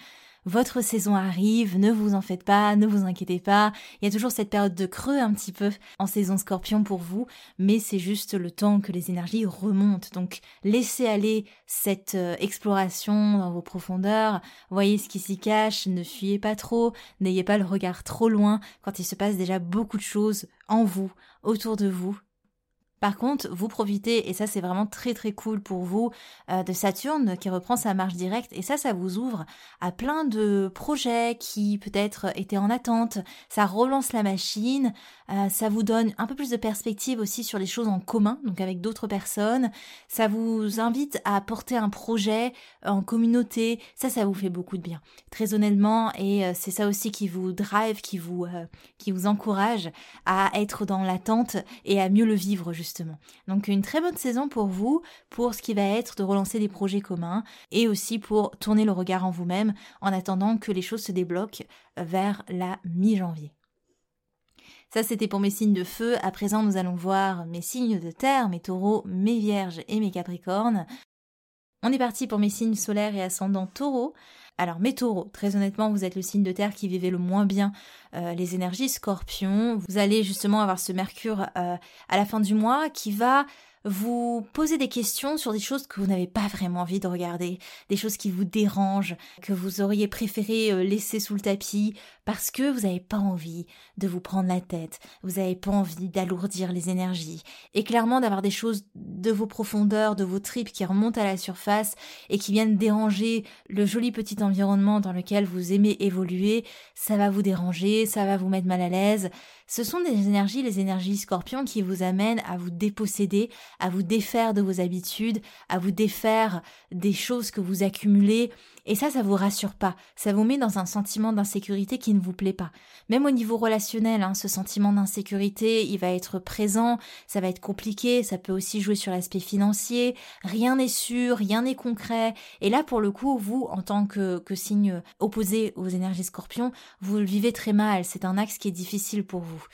votre saison arrive, ne vous en faites pas, ne vous inquiétez pas. Il y a toujours cette période de creux un petit peu en saison scorpion pour vous, mais c'est juste le temps que les énergies remontent. Donc laissez aller cette euh, exploration dans vos profondeurs, voyez ce qui s'y cache, ne fuyez pas trop, n'ayez pas le regard trop loin quand il se passe déjà beaucoup de choses en vous, autour de vous, par contre, vous profitez, et ça c'est vraiment très très cool pour vous, euh, de Saturne qui reprend sa marche directe, et ça, ça vous ouvre à plein de projets qui peut-être étaient en attente, ça relance la machine, euh, ça vous donne un peu plus de perspective aussi sur les choses en commun, donc avec d'autres personnes, ça vous invite à porter un projet en communauté, ça, ça vous fait beaucoup de bien, très honnêtement, et euh, c'est ça aussi qui vous drive, qui vous, qui vous encourage à être dans l'attente et à mieux le vivre justement. Donc une très bonne saison pour vous, pour ce qui va être de relancer des projets communs et aussi pour tourner le regard en vous-même en attendant que les choses se débloquent vers la mi-janvier. Ça, c'était pour mes signes de feu. À présent, nous allons voir mes signes de terre, mes taureaux, mes vierges et mes capricornes. On est parti pour mes signes solaires et ascendants taureaux. Alors mes taureaux, très honnêtement, vous êtes le signe de terre qui vivait le moins bien euh, les énergies scorpions. Vous allez justement avoir ce mercure euh, à la fin du mois qui va vous posez des questions sur des choses que vous n'avez pas vraiment envie de regarder, des choses qui vous dérangent, que vous auriez préféré euh, laisser sous le tapis parce que vous n'avez pas envie de vous prendre la tête, vous n'avez pas envie d'alourdir les énergies, et clairement d'avoir des choses de vos profondeurs, de vos tripes qui remontent à la surface et qui viennent déranger le joli petit environnement dans lequel vous aimez évoluer, ça va vous déranger, ça va vous mettre mal à l'aise, ce sont des énergies, les énergies scorpions, qui vous amènent à vous déposséder, à vous défaire de vos habitudes, à vous défaire des choses que vous accumulez. Et ça, ça vous rassure pas. Ça vous met dans un sentiment d'insécurité qui ne vous plaît pas. Même au niveau relationnel, hein, ce sentiment d'insécurité, il va être présent, ça va être compliqué, ça peut aussi jouer sur l'aspect financier. Rien n'est sûr, rien n'est concret. Et là, pour le coup, vous, en tant que, que signe opposé aux énergies scorpions, vous le vivez très mal. C'est un axe qui est difficile pour vous.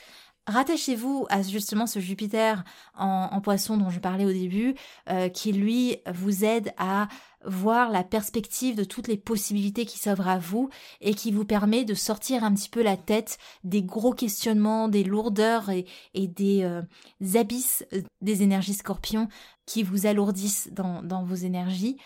Rattachez-vous à justement ce Jupiter en, poisson dont je parlais au début, euh, qui lui vous aide à voir la perspective de toutes les possibilités qui s'offrent à vous et qui vous permet de sortir un petit peu la tête des gros questionnements, des lourdeurs et, des euh, abysses euh, des énergies scorpions qui vous alourdissent dans vos énergies.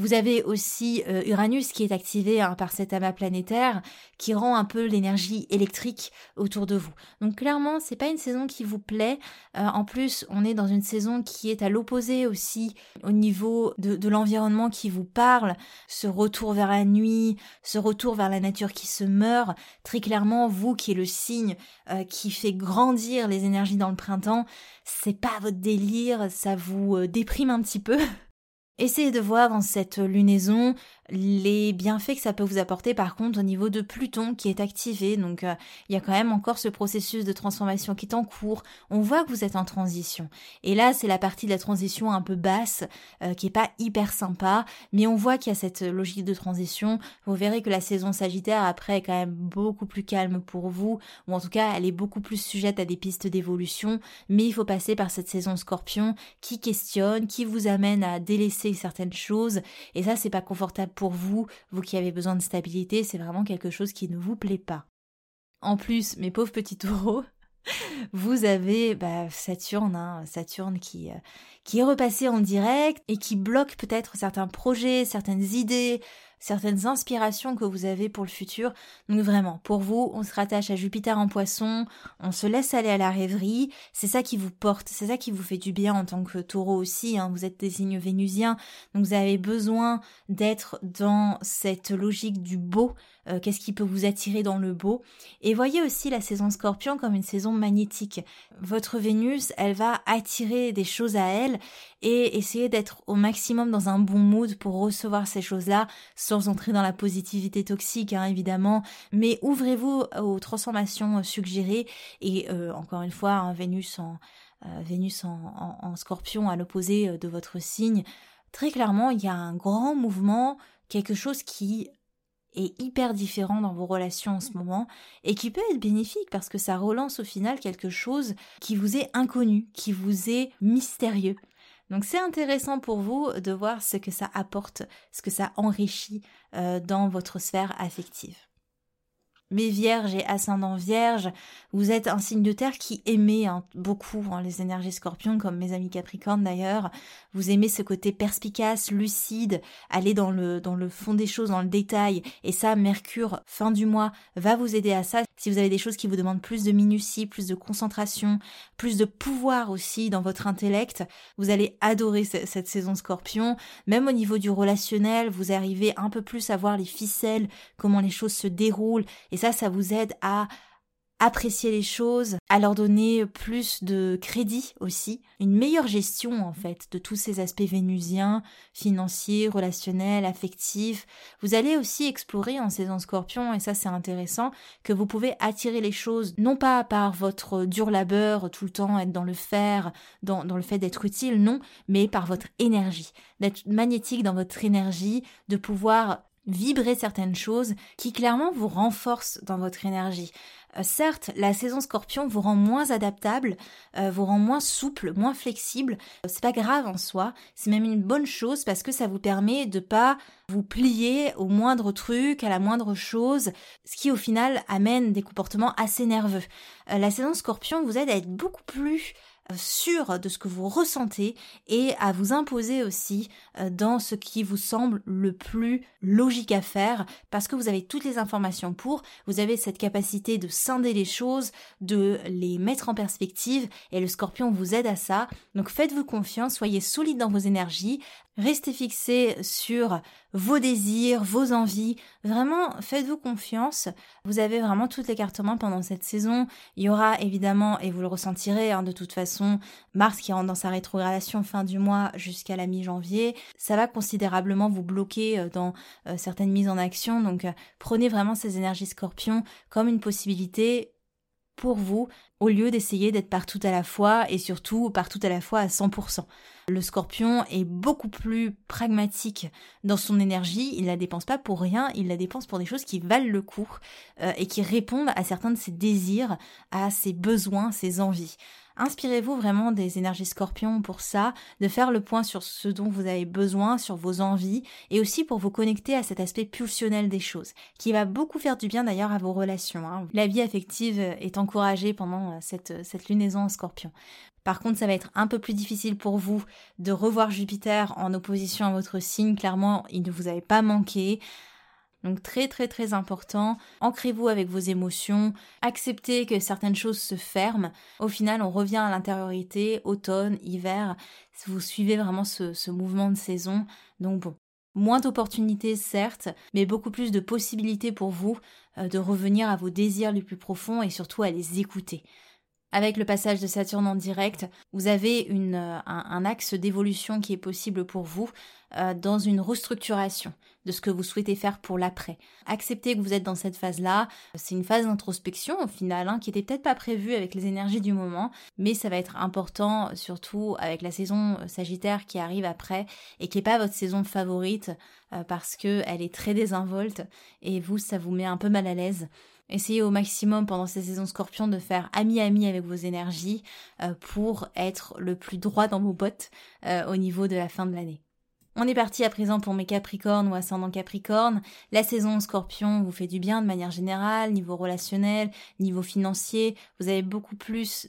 Vous avez aussi euh, Uranus qui est activé hein, par cet amas planétaire qui rend un peu l'énergie électrique autour de vous. Donc clairement, c'est pas une saison qui vous plaît. Euh, en plus, on est dans une saison qui est à l'opposé aussi au niveau de, l'environnement qui vous parle, ce retour vers la nuit, ce retour vers la nature qui se meurt. Très clairement, vous qui est le signe euh, qui fait grandir les énergies dans le printemps, c'est pas votre délire, ça vous déprime un petit peu. Essayez de voir dans cette lunaison les bienfaits que ça peut vous apporter par contre au niveau de Pluton qui est activé. Donc euh, il y a quand même encore ce processus de transformation qui est en cours. On voit que vous êtes en transition. Et là c'est la partie de la transition un peu basse euh, qui est pas hyper sympa, mais on voit qu'il y a cette logique de transition. Vous verrez que la saison Sagittaire après est quand même beaucoup plus calme pour vous, ou en tout cas elle est beaucoup plus sujette à des pistes d'évolution, mais il faut passer par cette saison Scorpion qui questionne, qui vous amène à délaisser certaines choses, et ça c'est pas confortable pour vous, vous qui avez besoin de stabilité, c'est vraiment quelque chose qui ne vous plaît pas. En plus, mes pauvres petits taureaux, vous avez bah, Saturne, hein, Saturne qui, euh, qui est repassé en direct et qui bloque peut-être certains projets, certaines idées, certaines inspirations que vous avez pour le futur. Donc vraiment, pour vous, on se rattache à Jupiter en poisson, on se laisse aller à la rêverie, c'est ça qui vous porte, c'est ça qui vous fait du bien en tant que taureau aussi, hein. vous êtes des signes vénusiens, donc vous avez besoin d'être dans cette logique du beau, euh, qu'est-ce qui peut vous attirer dans le beau? Et voyez aussi la saison scorpion comme une saison magnétique. Votre Vénus, elle va attirer des choses à elle et essayer d'être au maximum dans un bon mood pour recevoir ces choses-là, sans entrer dans la positivité toxique, hein, évidemment, mais ouvrez-vous aux transformations suggérées, et euh, encore une fois, hein, Vénus en... Euh, Vénus en, scorpion à l'opposé euh, de votre signe, très clairement, il y a un grand mouvement, quelque chose qui est hyper différent dans vos relations en ce moment et qui peut être bénéfique parce que ça relance au final quelque chose qui vous est inconnu, qui vous est mystérieux. Donc c'est intéressant pour vous de voir ce que ça apporte, ce que ça enrichit euh, dans votre sphère affective. Mes vierges et ascendants vierges, vous êtes un signe de terre qui aimait hein, beaucoup hein, les énergies scorpions, comme mes amis capricornes d'ailleurs. Vous aimez ce côté perspicace, lucide, aller dans le, fond des choses, dans le détail. Et ça, Mercure, fin du mois, va vous aider à ça. Si vous avez des choses qui vous demandent plus de minutie, plus de concentration, plus de pouvoir aussi dans votre intellect, vous allez adorer cette saison scorpion. Même au niveau du relationnel, vous arrivez un peu plus à voir les ficelles, comment les choses se déroulent. Ça, ça vous aide à apprécier les choses, à leur donner plus de crédit aussi, une meilleure gestion en fait de tous ces aspects vénusiens, financiers, relationnels, affectifs. Vous allez aussi explorer en saison scorpion, et ça c'est intéressant, que vous pouvez attirer les choses non pas par votre dur labeur, tout le temps être dans le faire, dans, dans le fait d'être utile, non, mais par votre énergie, d'être magnétique dans votre énergie, de pouvoir vibrer certaines choses qui clairement vous renforcent dans votre énergie. Euh, certes, la saison scorpion vous rend moins adaptable, euh, vous rend moins souple, moins flexible. C'est pas grave en soi, c'est même une bonne chose parce que ça vous permet de pas vous plier au moindre truc, à la moindre chose, ce qui au final amène des comportements assez nerveux. Euh, la saison scorpion vous aide à être beaucoup plus sûr de ce que vous ressentez et à vous imposer aussi euh, dans ce qui vous semble le plus logique à faire parce que vous avez toutes les informations pour, vous avez cette capacité de scinder les choses, de les mettre en perspective et le scorpion vous aide à ça. Donc faites-vous confiance, soyez solide dans vos énergies, Restez fixé sur vos désirs, vos envies. Vraiment, faites-vous confiance. Vous avez vraiment toutes les cartes en main pendant cette saison. Il y aura évidemment, et vous le ressentirez hein, de toute façon, Mars qui rentre dans sa rétrogradation fin du mois jusqu'à la mi-janvier. Ça va considérablement vous bloquer euh, dans euh, certaines mises en action. Donc euh, prenez vraiment ces énergies scorpions comme une possibilité pour vous au lieu d'essayer d'être partout à la fois et surtout partout à la fois à 100%. Le scorpion est beaucoup plus pragmatique dans son énergie, il la dépense pas pour rien, il la dépense pour des choses qui valent le coup euh, et qui répondent à certains de ses désirs, à ses besoins, ses envies. Inspirez-vous vraiment des énergies scorpions pour ça, de faire le point sur ce dont vous avez besoin, sur vos envies, et aussi pour vous connecter à cet aspect pulsionnel des choses, qui va beaucoup faire du bien d'ailleurs à vos relations. Hein. La vie affective est encouragée pendant euh, cette, cette lunaison en scorpion. Par contre, ça va être un peu plus difficile pour vous de revoir Jupiter en opposition à votre signe. Clairement, il ne vous avait pas manqué. Donc très très très important, ancrez-vous avec vos émotions, acceptez que certaines choses se ferment. Au final, on revient à l'intériorité, automne, hiver, vous suivez vraiment ce, mouvement de saison. Donc bon, moins d'opportunités certes, mais beaucoup plus de possibilités pour vous euh, de revenir à vos désirs les plus profonds et surtout à les écouter. Avec le passage de Saturne en direct, vous avez une, euh, un, axe d'évolution qui est possible pour vous euh, dans une restructuration de ce que vous souhaitez faire pour l'après. Acceptez que vous êtes dans cette phase-là. C'est une phase d'introspection au final, hein, qui était peut-être pas prévue avec les énergies du moment, mais ça va être important, surtout avec la saison euh, Sagittaire qui arrive après et qui n'est pas votre saison favorite parce que elle est très désinvolte et vous, ça vous met un peu mal à l'aise. Essayez au maximum pendant ces saisons scorpion de faire ami-ami avec vos énergies euh, pour être le plus droit dans vos bottes euh, au niveau de la fin de l'année. On est parti à présent pour mes capricornes ou ascendants capricornes. La saison scorpion vous fait du bien de manière générale, niveau relationnel, niveau financier. Vous avez beaucoup plus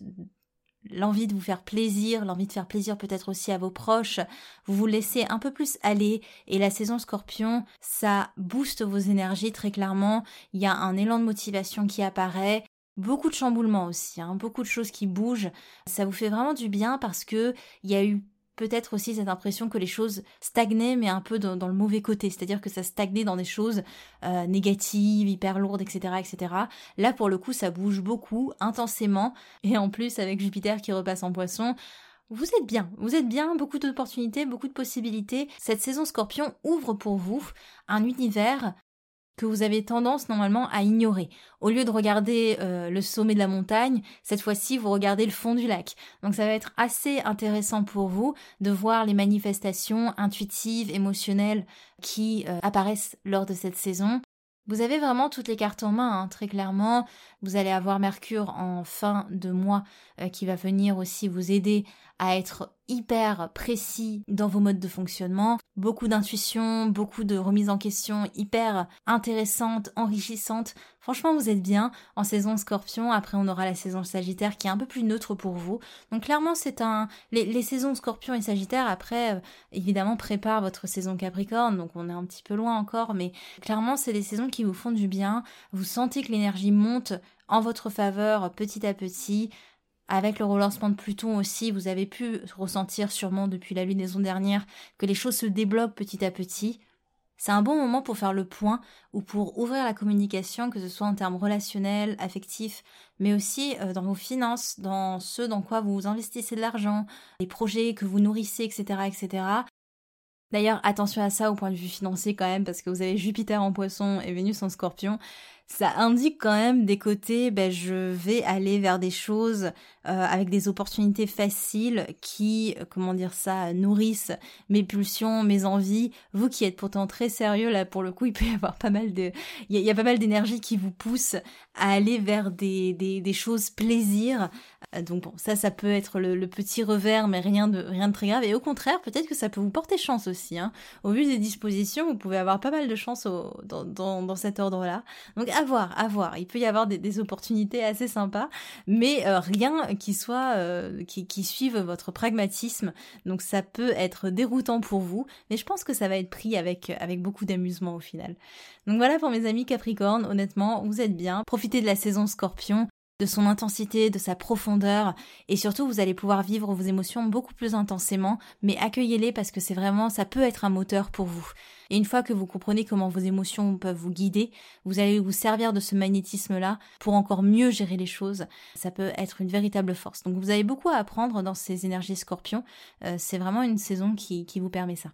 l'envie de vous faire plaisir, l'envie de faire plaisir peut-être aussi à vos proches, vous vous laissez un peu plus aller. Et la saison scorpion, ça booste vos énergies très clairement, il y a un élan de motivation qui apparaît, beaucoup de chamboulements aussi, hein, beaucoup de choses qui bougent, ça vous fait vraiment du bien parce que il y a eu peut-être aussi cette impression que les choses stagnaient, mais un peu dans, le mauvais côté, c'est-à-dire que ça stagnait dans des choses euh, négatives, hyper lourdes, etc., etc. Là, pour le coup, ça bouge beaucoup, intensément, et en plus, avec Jupiter qui repasse en poisson, vous êtes bien, vous êtes bien, beaucoup d'opportunités, beaucoup de possibilités. Cette saison scorpion ouvre pour vous un univers que vous avez tendance normalement à ignorer. Au lieu de regarder euh, le sommet de la montagne, cette fois-ci vous regardez le fond du lac. Donc ça va être assez intéressant pour vous de voir les manifestations intuitives, émotionnelles qui euh, apparaissent lors de cette saison. Vous avez vraiment toutes les cartes en main, hein, très clairement. Vous allez avoir Mercure en fin de mois euh, qui va venir aussi vous aider à être hyper précis dans vos modes de fonctionnement, beaucoup d'intuition, beaucoup de remise en question hyper intéressante, enrichissante. Franchement, vous êtes bien en saison Scorpion. Après, on aura la saison Sagittaire qui est un peu plus neutre pour vous. Donc clairement, c'est un les, saisons Scorpion et Sagittaire après euh, évidemment préparent votre saison Capricorne. Donc on est un petit peu loin encore, mais clairement, c'est des saisons qui vous font du bien. Vous sentez que l'énergie monte en votre faveur petit à petit. Avec le relancement de Pluton aussi, vous avez pu ressentir sûrement depuis la lunaison dernière que les choses se débloquent petit à petit. C'est un bon moment pour faire le point ou pour ouvrir la communication, que ce soit en termes relationnels, affectifs, mais aussi euh, dans vos finances, dans ce dans quoi vous investissez de l'argent, les projets que vous nourrissez, etc., etc. D'ailleurs, attention à ça au point de vue financier quand même, parce que vous avez Jupiter en poisson et Vénus en scorpion ça indique quand même des côtés, ben, je vais aller vers des choses euh, avec des opportunités faciles qui, euh, comment dire ça, nourrissent mes pulsions, mes envies. Vous qui êtes pourtant très sérieux, là, pour le coup, il peut y avoir pas mal de, il y, pas mal d'énergie qui vous pousse à aller vers des, des, des choses plaisir. Euh, donc bon, ça, ça peut être le, petit revers, mais rien de, rien de très grave. Et au contraire, peut-être que ça peut vous porter chance aussi. Hein. Au vu des dispositions, vous pouvez avoir pas mal de chance dans, dans, dans cet ordre-là. Donc à voir, à voir. Il peut y avoir des, opportunités assez sympas, mais euh, rien qui soit euh, qui, suive votre pragmatisme. Donc ça peut être déroutant pour vous, mais je pense que ça va être pris avec avec beaucoup d'amusement au final. Donc voilà pour mes amis Capricorne. Honnêtement, vous êtes bien. Profitez de la saison Scorpion de son intensité, de sa profondeur, et surtout vous allez pouvoir vivre vos émotions beaucoup plus intensément, mais accueillez-les parce que c'est vraiment, ça peut être un moteur pour vous. Et une fois que vous comprenez comment vos émotions peuvent vous guider, vous allez vous servir de ce magnétisme-là pour encore mieux gérer les choses. Ça peut être une véritable force. Donc vous avez beaucoup à apprendre dans ces énergies scorpions. Euh, c'est vraiment une saison qui, qui vous permet ça.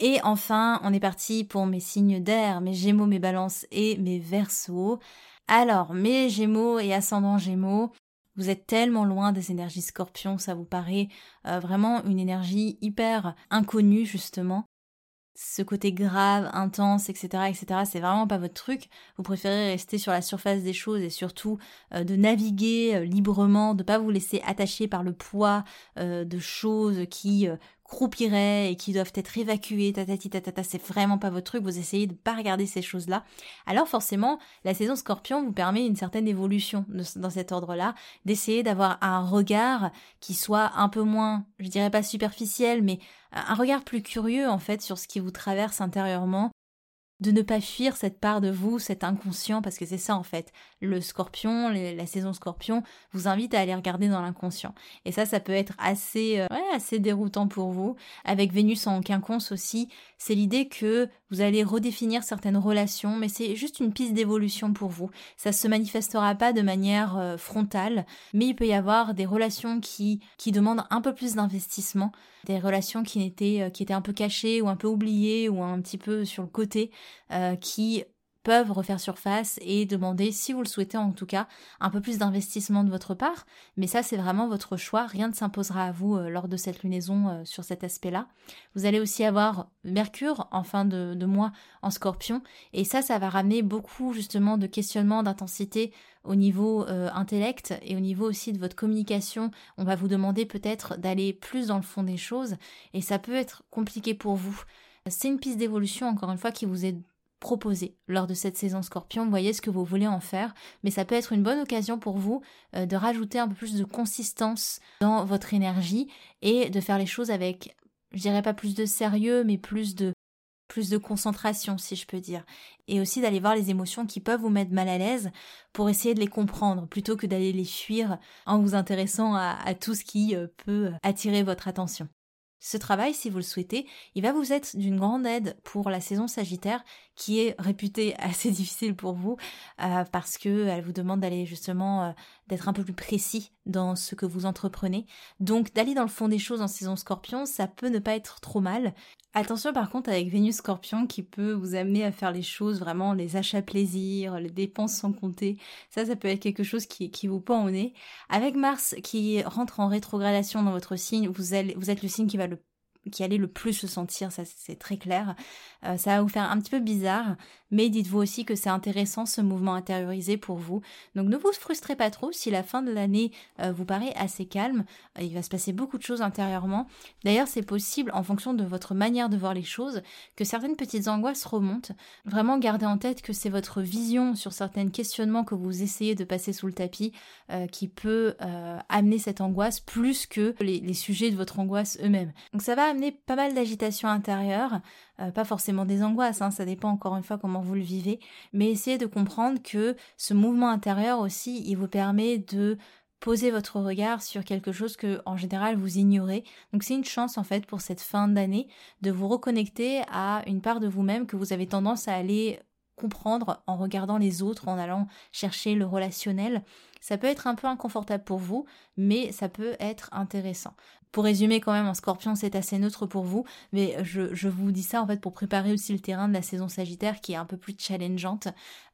Et enfin, on est parti pour mes signes d'air, mes gémeaux, mes balances et mes versos. Alors, mes Gémeaux et ascendants Gémeaux, vous êtes tellement loin des énergies scorpions, ça vous paraît euh, vraiment une énergie hyper inconnue justement. Ce côté grave, intense, etc., etc., c'est vraiment pas votre truc. Vous préférez rester sur la surface des choses et surtout euh, de naviguer euh, librement, de pas vous laisser attacher par le poids de choses qui croupiraient et qui doivent être évacués, tatati tatata, c'est vraiment pas votre truc, vous essayez de pas regarder ces choses-là. Alors forcément, la saison scorpion vous permet une certaine évolution dans cet ordre-là, d'essayer d'avoir un regard qui soit un peu moins, je dirais pas superficiel, mais un regard plus curieux en fait sur ce qui vous traverse intérieurement de ne pas fuir cette part de vous, cet inconscient, parce que c'est ça en fait. Le scorpion, la saison scorpion vous invite à aller regarder dans l'inconscient. Et ça, ça peut être assez, euh, assez déroutant pour vous. Avec Vénus en quinconce aussi, c'est l'idée que vous allez redéfinir certaines relations, mais c'est juste une piste d'évolution pour vous. Ça se manifestera pas de manière euh, frontale, mais il peut y avoir des relations qui, qui demandent un peu plus d'investissement, des relations qui étaient, euh, qui étaient un peu cachées ou un peu oubliées ou un petit peu sur le côté, euh, qui peuvent refaire surface et demander, si vous le souhaitez en tout cas, un peu plus d'investissement de votre part. Mais ça, c'est vraiment votre choix. Rien ne s'imposera à vous euh, lors de cette lunaison euh, sur cet aspect-là. Vous allez aussi avoir Mercure en fin de, mois en scorpion. Et ça, ça va ramener beaucoup justement de questionnements, d'intensité au niveau euh, intellect et au niveau aussi de votre communication. On va vous demander peut-être d'aller plus dans le fond des choses. Et ça peut être compliqué pour vous. C'est une piste d'évolution, encore une fois, qui vous est lors de cette saison scorpion. Voyez ce que vous voulez en faire, mais ça peut être une bonne occasion pour vous euh, de rajouter un peu plus de consistance dans votre énergie et de faire les choses avec, je dirais pas plus de sérieux, mais plus de plus de concentration, si je peux dire. Et aussi d'aller voir les émotions qui peuvent vous mettre mal à l'aise pour essayer de les comprendre, plutôt que d'aller les fuir en vous intéressant à tout ce qui euh, peut attirer votre attention. Ce travail, si vous le souhaitez, il va vous être d'une grande aide pour la saison Sagittaire, qui est réputée assez difficile pour vous, euh, parce que elle vous demande d'aller justement euh, d'être un peu plus précis dans ce que vous entreprenez. Donc d'aller dans le fond des choses en saison Scorpion, ça peut ne pas être trop mal. Attention par contre avec Vénus Scorpion qui peut vous amener à faire les choses vraiment les achats plaisir, les dépenses sans compter. Ça, ça peut être quelque chose qui, vous pend au nez. Avec Mars qui rentre en rétrogradation dans votre signe, vous, vous êtes le signe qui va le qui allait le plus se sentir, ça c'est très clair. Euh, ça va vous faire un petit peu bizarre, mais dites-vous aussi que c'est intéressant ce mouvement intériorisé pour vous. Donc ne vous frustrez pas trop si la fin de l'année euh, vous paraît assez calme. il va se passer beaucoup de choses intérieurement. D'ailleurs, c'est possible en fonction de votre manière de voir les choses que certaines petites angoisses remontent. Vraiment gardez en tête que c'est votre vision sur certains questionnements que vous essayez de passer sous le tapis euh, qui peut amener cette angoisse plus que les, les sujets de votre angoisse eux-mêmes. Donc ça va amener pas mal d'agitation intérieure, euh, pas forcément des angoisses, hein, ça dépend encore une fois comment vous le vivez, mais essayez de comprendre que ce mouvement intérieur aussi, il vous permet de poser votre regard sur quelque chose que en général vous ignorez. Donc c'est une chance en fait pour cette fin d'année de vous reconnecter à une part de vous-même que vous avez tendance à aller comprendre en regardant les autres, en allant chercher le relationnel. Ça peut être un peu inconfortable pour vous, mais ça peut être intéressant. Pour résumer quand même, en scorpion, c'est assez neutre pour vous, mais je, vous dis ça en fait pour préparer aussi le terrain de la saison sagittaire qui est un peu plus challengeante.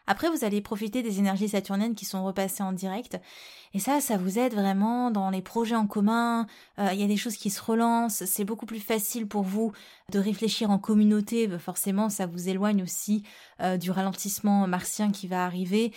Après, vous allez profiter des énergies saturniennes qui sont repassées en direct. Et ça, ça vous aide vraiment dans les projets en commun. Euh, il y a des choses qui se relancent. C'est beaucoup plus facile pour vous de réfléchir en communauté. Forcément, ça vous éloigne aussi euh, du ralentissement martien qui va arriver.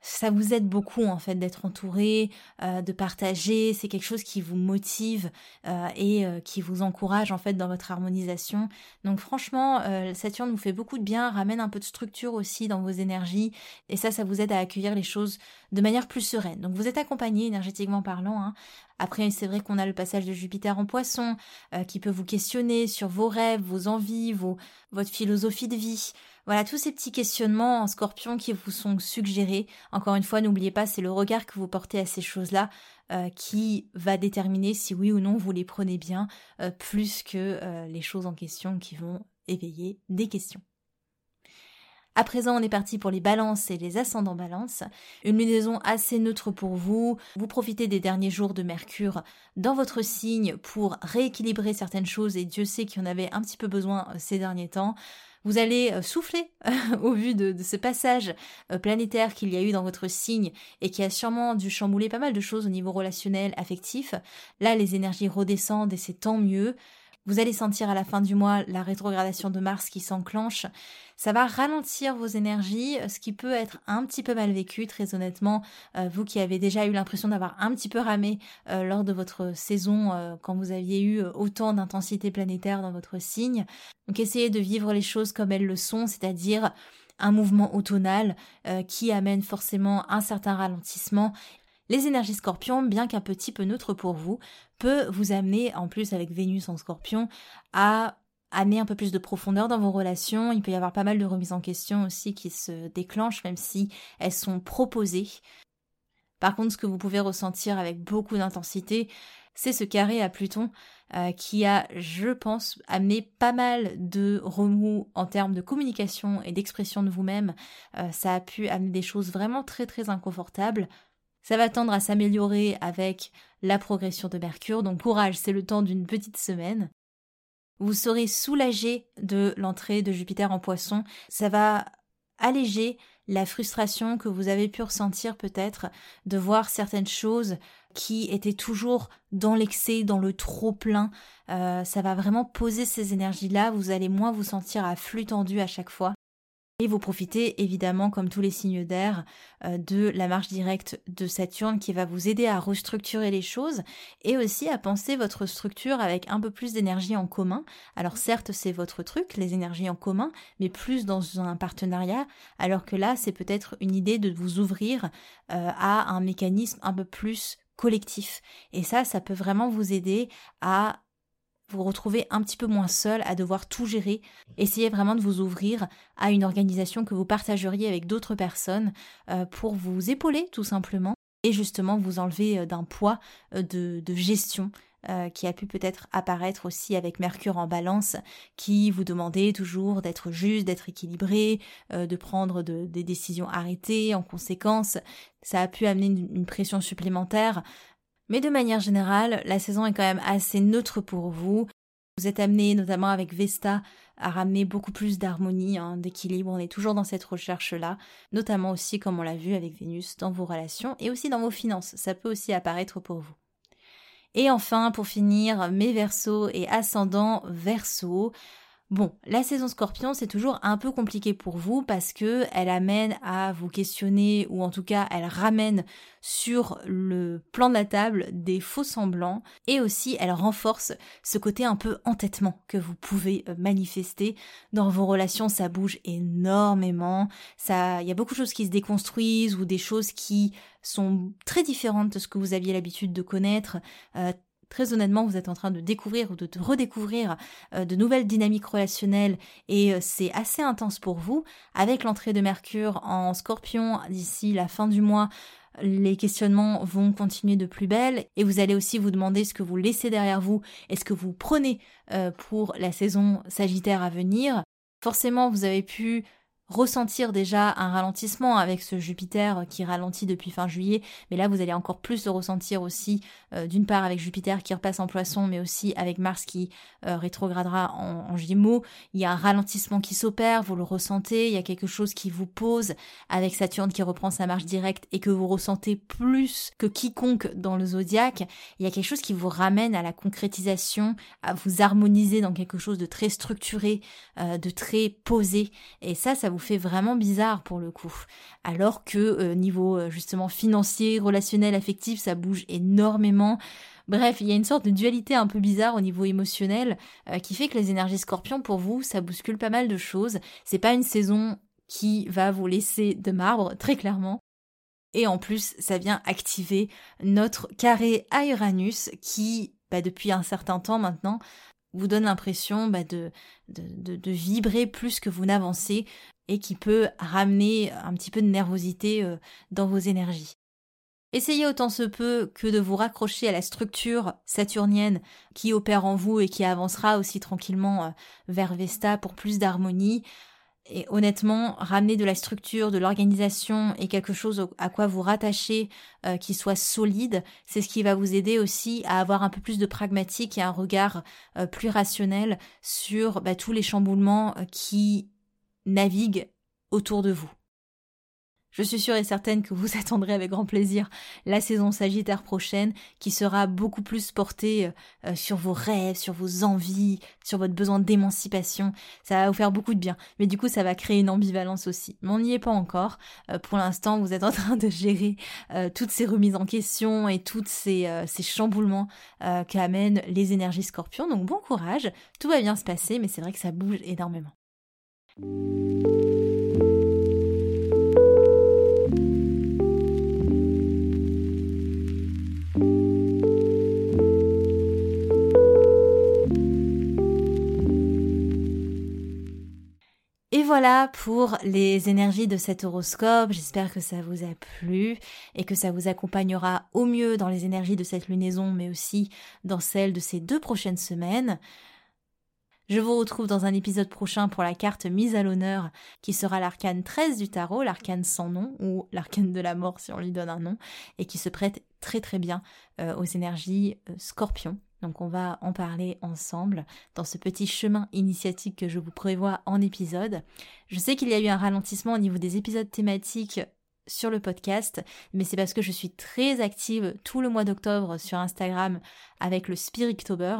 Ça vous aide beaucoup en fait d'être entouré, euh, de partager. C'est quelque chose qui vous motive euh, et euh, qui vous encourage en fait dans votre harmonisation. Donc franchement, Saturne vous fait beaucoup de bien, ramène un peu de structure aussi dans vos énergies et ça, ça vous aide à accueillir les choses de manière plus sereine. Donc vous êtes accompagné énergétiquement parlant. Hein. Après, c'est vrai qu'on a le passage de Jupiter en Poisson qui peut vous questionner sur vos rêves, vos envies, vos, votre philosophie de vie. Voilà, tous ces petits questionnements en scorpion qui vous sont suggérés. Encore une fois, n'oubliez pas, c'est le regard que vous portez à ces choses-là euh, qui va déterminer si oui ou non vous les prenez bien, euh, plus que euh, les choses en question qui vont éveiller des questions. À présent, on est parti pour les balances et les ascendants balance. Une lunaison assez neutre pour vous. Vous profitez des derniers jours de Mercure dans votre signe pour rééquilibrer certaines choses et Dieu sait qu'il y en avait un petit peu besoin ces derniers temps. Vous allez euh, souffler au vu de, ce passage euh, planétaire qu'il y a eu dans votre signe et qui a sûrement dû chambouler pas mal de choses au niveau relationnel, affectif. Là, les énergies redescendent et c'est tant mieux. Vous allez sentir à la fin du mois la rétrogradation de Mars qui s'enclenche. Ça va ralentir vos énergies, ce qui peut être un petit peu mal vécu, très honnêtement. Euh, vous qui avez déjà eu l'impression d'avoir un petit peu ramé euh, lors de votre saison, euh, quand vous aviez eu autant d'intensité planétaire dans votre signe. Donc essayez de vivre les choses comme elles le sont, c'est-à-dire un mouvement automnal qui amène forcément un certain ralentissement les énergies scorpions, bien qu'un petit peu neutre pour vous, peut vous amener, en plus avec Vénus en scorpion, à amener un peu plus de profondeur dans vos relations. Il peut y avoir pas mal de remises en question aussi qui se déclenchent, même si elles sont proposées. Par contre, ce que vous pouvez ressentir avec beaucoup d'intensité, c'est ce carré à Pluton euh, qui a, je pense, amené pas mal de remous en termes de communication et d'expression de vous-même. Euh, ça a pu amener des choses vraiment très très inconfortables. Ça va tendre à s'améliorer avec la progression de Mercure, donc courage, c'est le temps d'une petite semaine. Vous serez soulagé de l'entrée de Jupiter en poisson. Ça va alléger la frustration que vous avez pu ressentir peut-être de voir certaines choses qui étaient toujours dans l'excès, dans le trop plein. Euh, ça va vraiment poser ces énergies-là. Vous allez moins vous sentir à flux tendu à chaque fois. Et vous profitez évidemment, comme tous les signes d'air, euh, de la marche directe de Saturne qui va vous aider à restructurer les choses et aussi à penser votre structure avec un peu plus d'énergie en commun. Alors certes, c'est votre truc, les énergies en commun, mais plus dans un partenariat, alors que là, c'est peut-être une idée de vous ouvrir euh, à un mécanisme un peu plus collectif. Et ça, ça peut vraiment vous aider à vous retrouvez un petit peu moins seul à devoir tout gérer. Essayez vraiment de vous ouvrir à une organisation que vous partageriez avec d'autres personnes euh, pour vous épauler tout simplement et justement vous enlever euh, d'un poids euh, de, gestion qui a pu peut-être apparaître aussi avec Mercure en balance, qui vous demandait toujours d'être juste, d'être équilibré, de prendre des décisions arrêtées en conséquence. Ça a pu amener une pression supplémentaire mais de manière générale, la saison est quand même assez neutre pour vous. Vous êtes amené, notamment avec Vesta, à ramener beaucoup plus d'harmonie, hein, d'équilibre. On est toujours dans cette recherche-là, notamment aussi, comme on l'a vu avec Vénus, dans vos relations et aussi dans vos finances. Ça peut aussi apparaître pour vous. Et enfin, pour finir, mes versos et ascendants versos. Bon, la saison scorpion, c'est toujours un peu compliqué pour vous parce que elle amène à vous questionner ou en tout cas elle ramène sur le plan de la table des faux semblants et aussi elle renforce ce côté un peu entêtement que vous pouvez euh, manifester dans vos relations, ça bouge énormément, ça il y a beaucoup de choses qui se déconstruisent ou des choses qui sont très différentes de ce que vous aviez l'habitude de connaître, euh, très honnêtement, vous êtes en train de découvrir ou de redécouvrir euh, de nouvelles dynamiques relationnelles et euh, c'est assez intense pour vous. Avec l'entrée de Mercure en scorpion d'ici la fin du mois, les questionnements vont continuer de plus belle et vous allez aussi vous demander ce que vous laissez derrière vous et ce que vous prenez euh, pour la saison Sagittaire à venir. Forcément, vous avez pu ressentir déjà un ralentissement avec ce Jupiter qui ralentit depuis fin juillet, mais là vous allez encore plus le ressentir aussi, euh, d'une part avec Jupiter qui repasse en poisson, mais aussi avec Mars qui euh, rétrogradera en, en, Gémeaux. Il y a un ralentissement qui s'opère, vous le ressentez, il y a quelque chose qui vous pose avec Saturne qui reprend sa marche directe et que vous ressentez plus que quiconque dans le zodiaque. Il y a quelque chose qui vous ramène à la concrétisation, à vous harmoniser dans quelque chose de très structuré, euh, de très posé, et ça, ça vous fait vraiment bizarre pour le coup. Alors que euh, niveau euh, justement financier, relationnel, affectif, ça bouge énormément. Bref, il y a une sorte de dualité un peu bizarre au niveau émotionnel euh, qui fait que les énergies scorpions pour vous, ça bouscule pas mal de choses. C'est pas une saison qui va vous laisser de marbre, très clairement. Et en plus, ça vient activer notre carré à Uranus qui, bah, depuis un certain temps maintenant, vous donne l'impression bah, de, de, vibrer plus que vous n'avancez et qui peut ramener un petit peu de nervosité euh, dans vos énergies. Essayez autant se peut que de vous raccrocher à la structure saturnienne qui opère en vous et qui avancera aussi tranquillement euh, vers Vesta pour plus d'harmonie. Et honnêtement, ramener de la structure, de l'organisation et quelque chose à quoi vous rattachez euh, qui soit solide, c'est ce qui va vous aider aussi à avoir un peu plus de pragmatique et un regard plus rationnel sur bah, tous les chamboulements qui naviguent autour de vous. Je suis sûre et certaine que vous attendrez avec grand plaisir la saison Sagittaire prochaine qui sera beaucoup plus portée euh, sur vos rêves, sur vos envies, sur votre besoin d'émancipation. Ça va vous faire beaucoup de bien. Mais du coup, ça va créer une ambivalence aussi. Mais on n'y est pas encore. Euh, pour l'instant, vous êtes en train de gérer euh, toutes ces remises en question et toutes ces, ces chamboulements qu'amènent les énergies scorpions. Donc bon courage. Tout va bien se passer, mais c'est vrai que ça bouge énormément. Voilà pour les énergies de cet horoscope. J'espère que ça vous a plu et que ça vous accompagnera au mieux dans les énergies de cette lunaison, mais aussi dans celles de ces deux prochaines semaines. Je vous retrouve dans un épisode prochain pour la carte mise à l'honneur qui sera l'arcane 13 du tarot, l'arcane sans nom ou l'arcane de la mort si on lui donne un nom et qui se prête très très bien euh, aux énergies euh, scorpion. Donc on va en parler ensemble dans ce petit chemin initiatique que je vous prévois en épisode. Je sais qu'il y a eu un ralentissement au niveau des épisodes thématiques sur le podcast, mais c'est parce que je suis très active tout le mois d'octobre sur Instagram avec le Spirictober.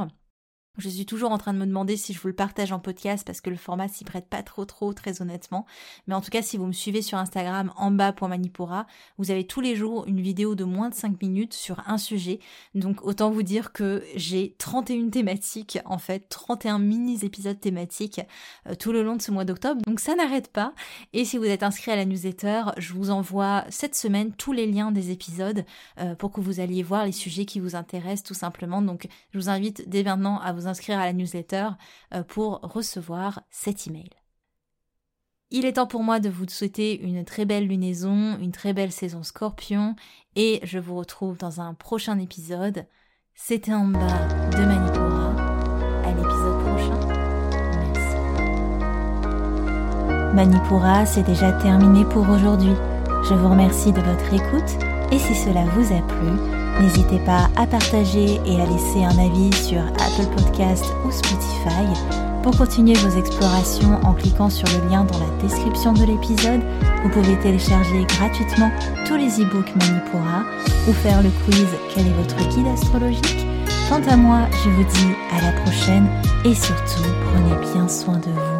Je suis toujours en train de me demander si je vous le partage en podcast parce que le format s'y prête pas trop trop très honnêtement. Mais en tout cas, si vous me suivez sur Instagram en bas pour Manipura, vous avez tous les jours une vidéo de moins de 5 minutes sur un sujet. Donc autant vous dire que j'ai 31 thématiques en fait, 31 mini épisodes thématiques euh, tout le long de ce mois d'octobre. Donc ça n'arrête pas. Et si vous êtes inscrit à la newsletter, je vous envoie cette semaine tous les liens des épisodes euh, pour que vous alliez voir les sujets qui vous intéressent tout simplement. Donc je vous invite dès maintenant à vous inscrire à la newsletter euh, pour recevoir cet email. Il est temps pour moi de vous souhaiter une très belle lunaison, une très belle saison scorpion, et je vous retrouve dans un prochain épisode. C'était en bas de Manipura. À l'épisode prochain. Merci. Manipura, c'est déjà terminé pour aujourd'hui. Je vous remercie de votre écoute, et si cela vous a plu, N'hésitez pas à partager et à laisser un avis sur Apple Podcast ou Spotify. Pour continuer vos explorations en cliquant sur le lien dans la description de l'épisode, vous pouvez télécharger gratuitement tous les e-books Manipura ou faire le quiz Quel est votre guide astrologique? Quant à moi, je vous dis à la prochaine et surtout prenez bien soin de vous.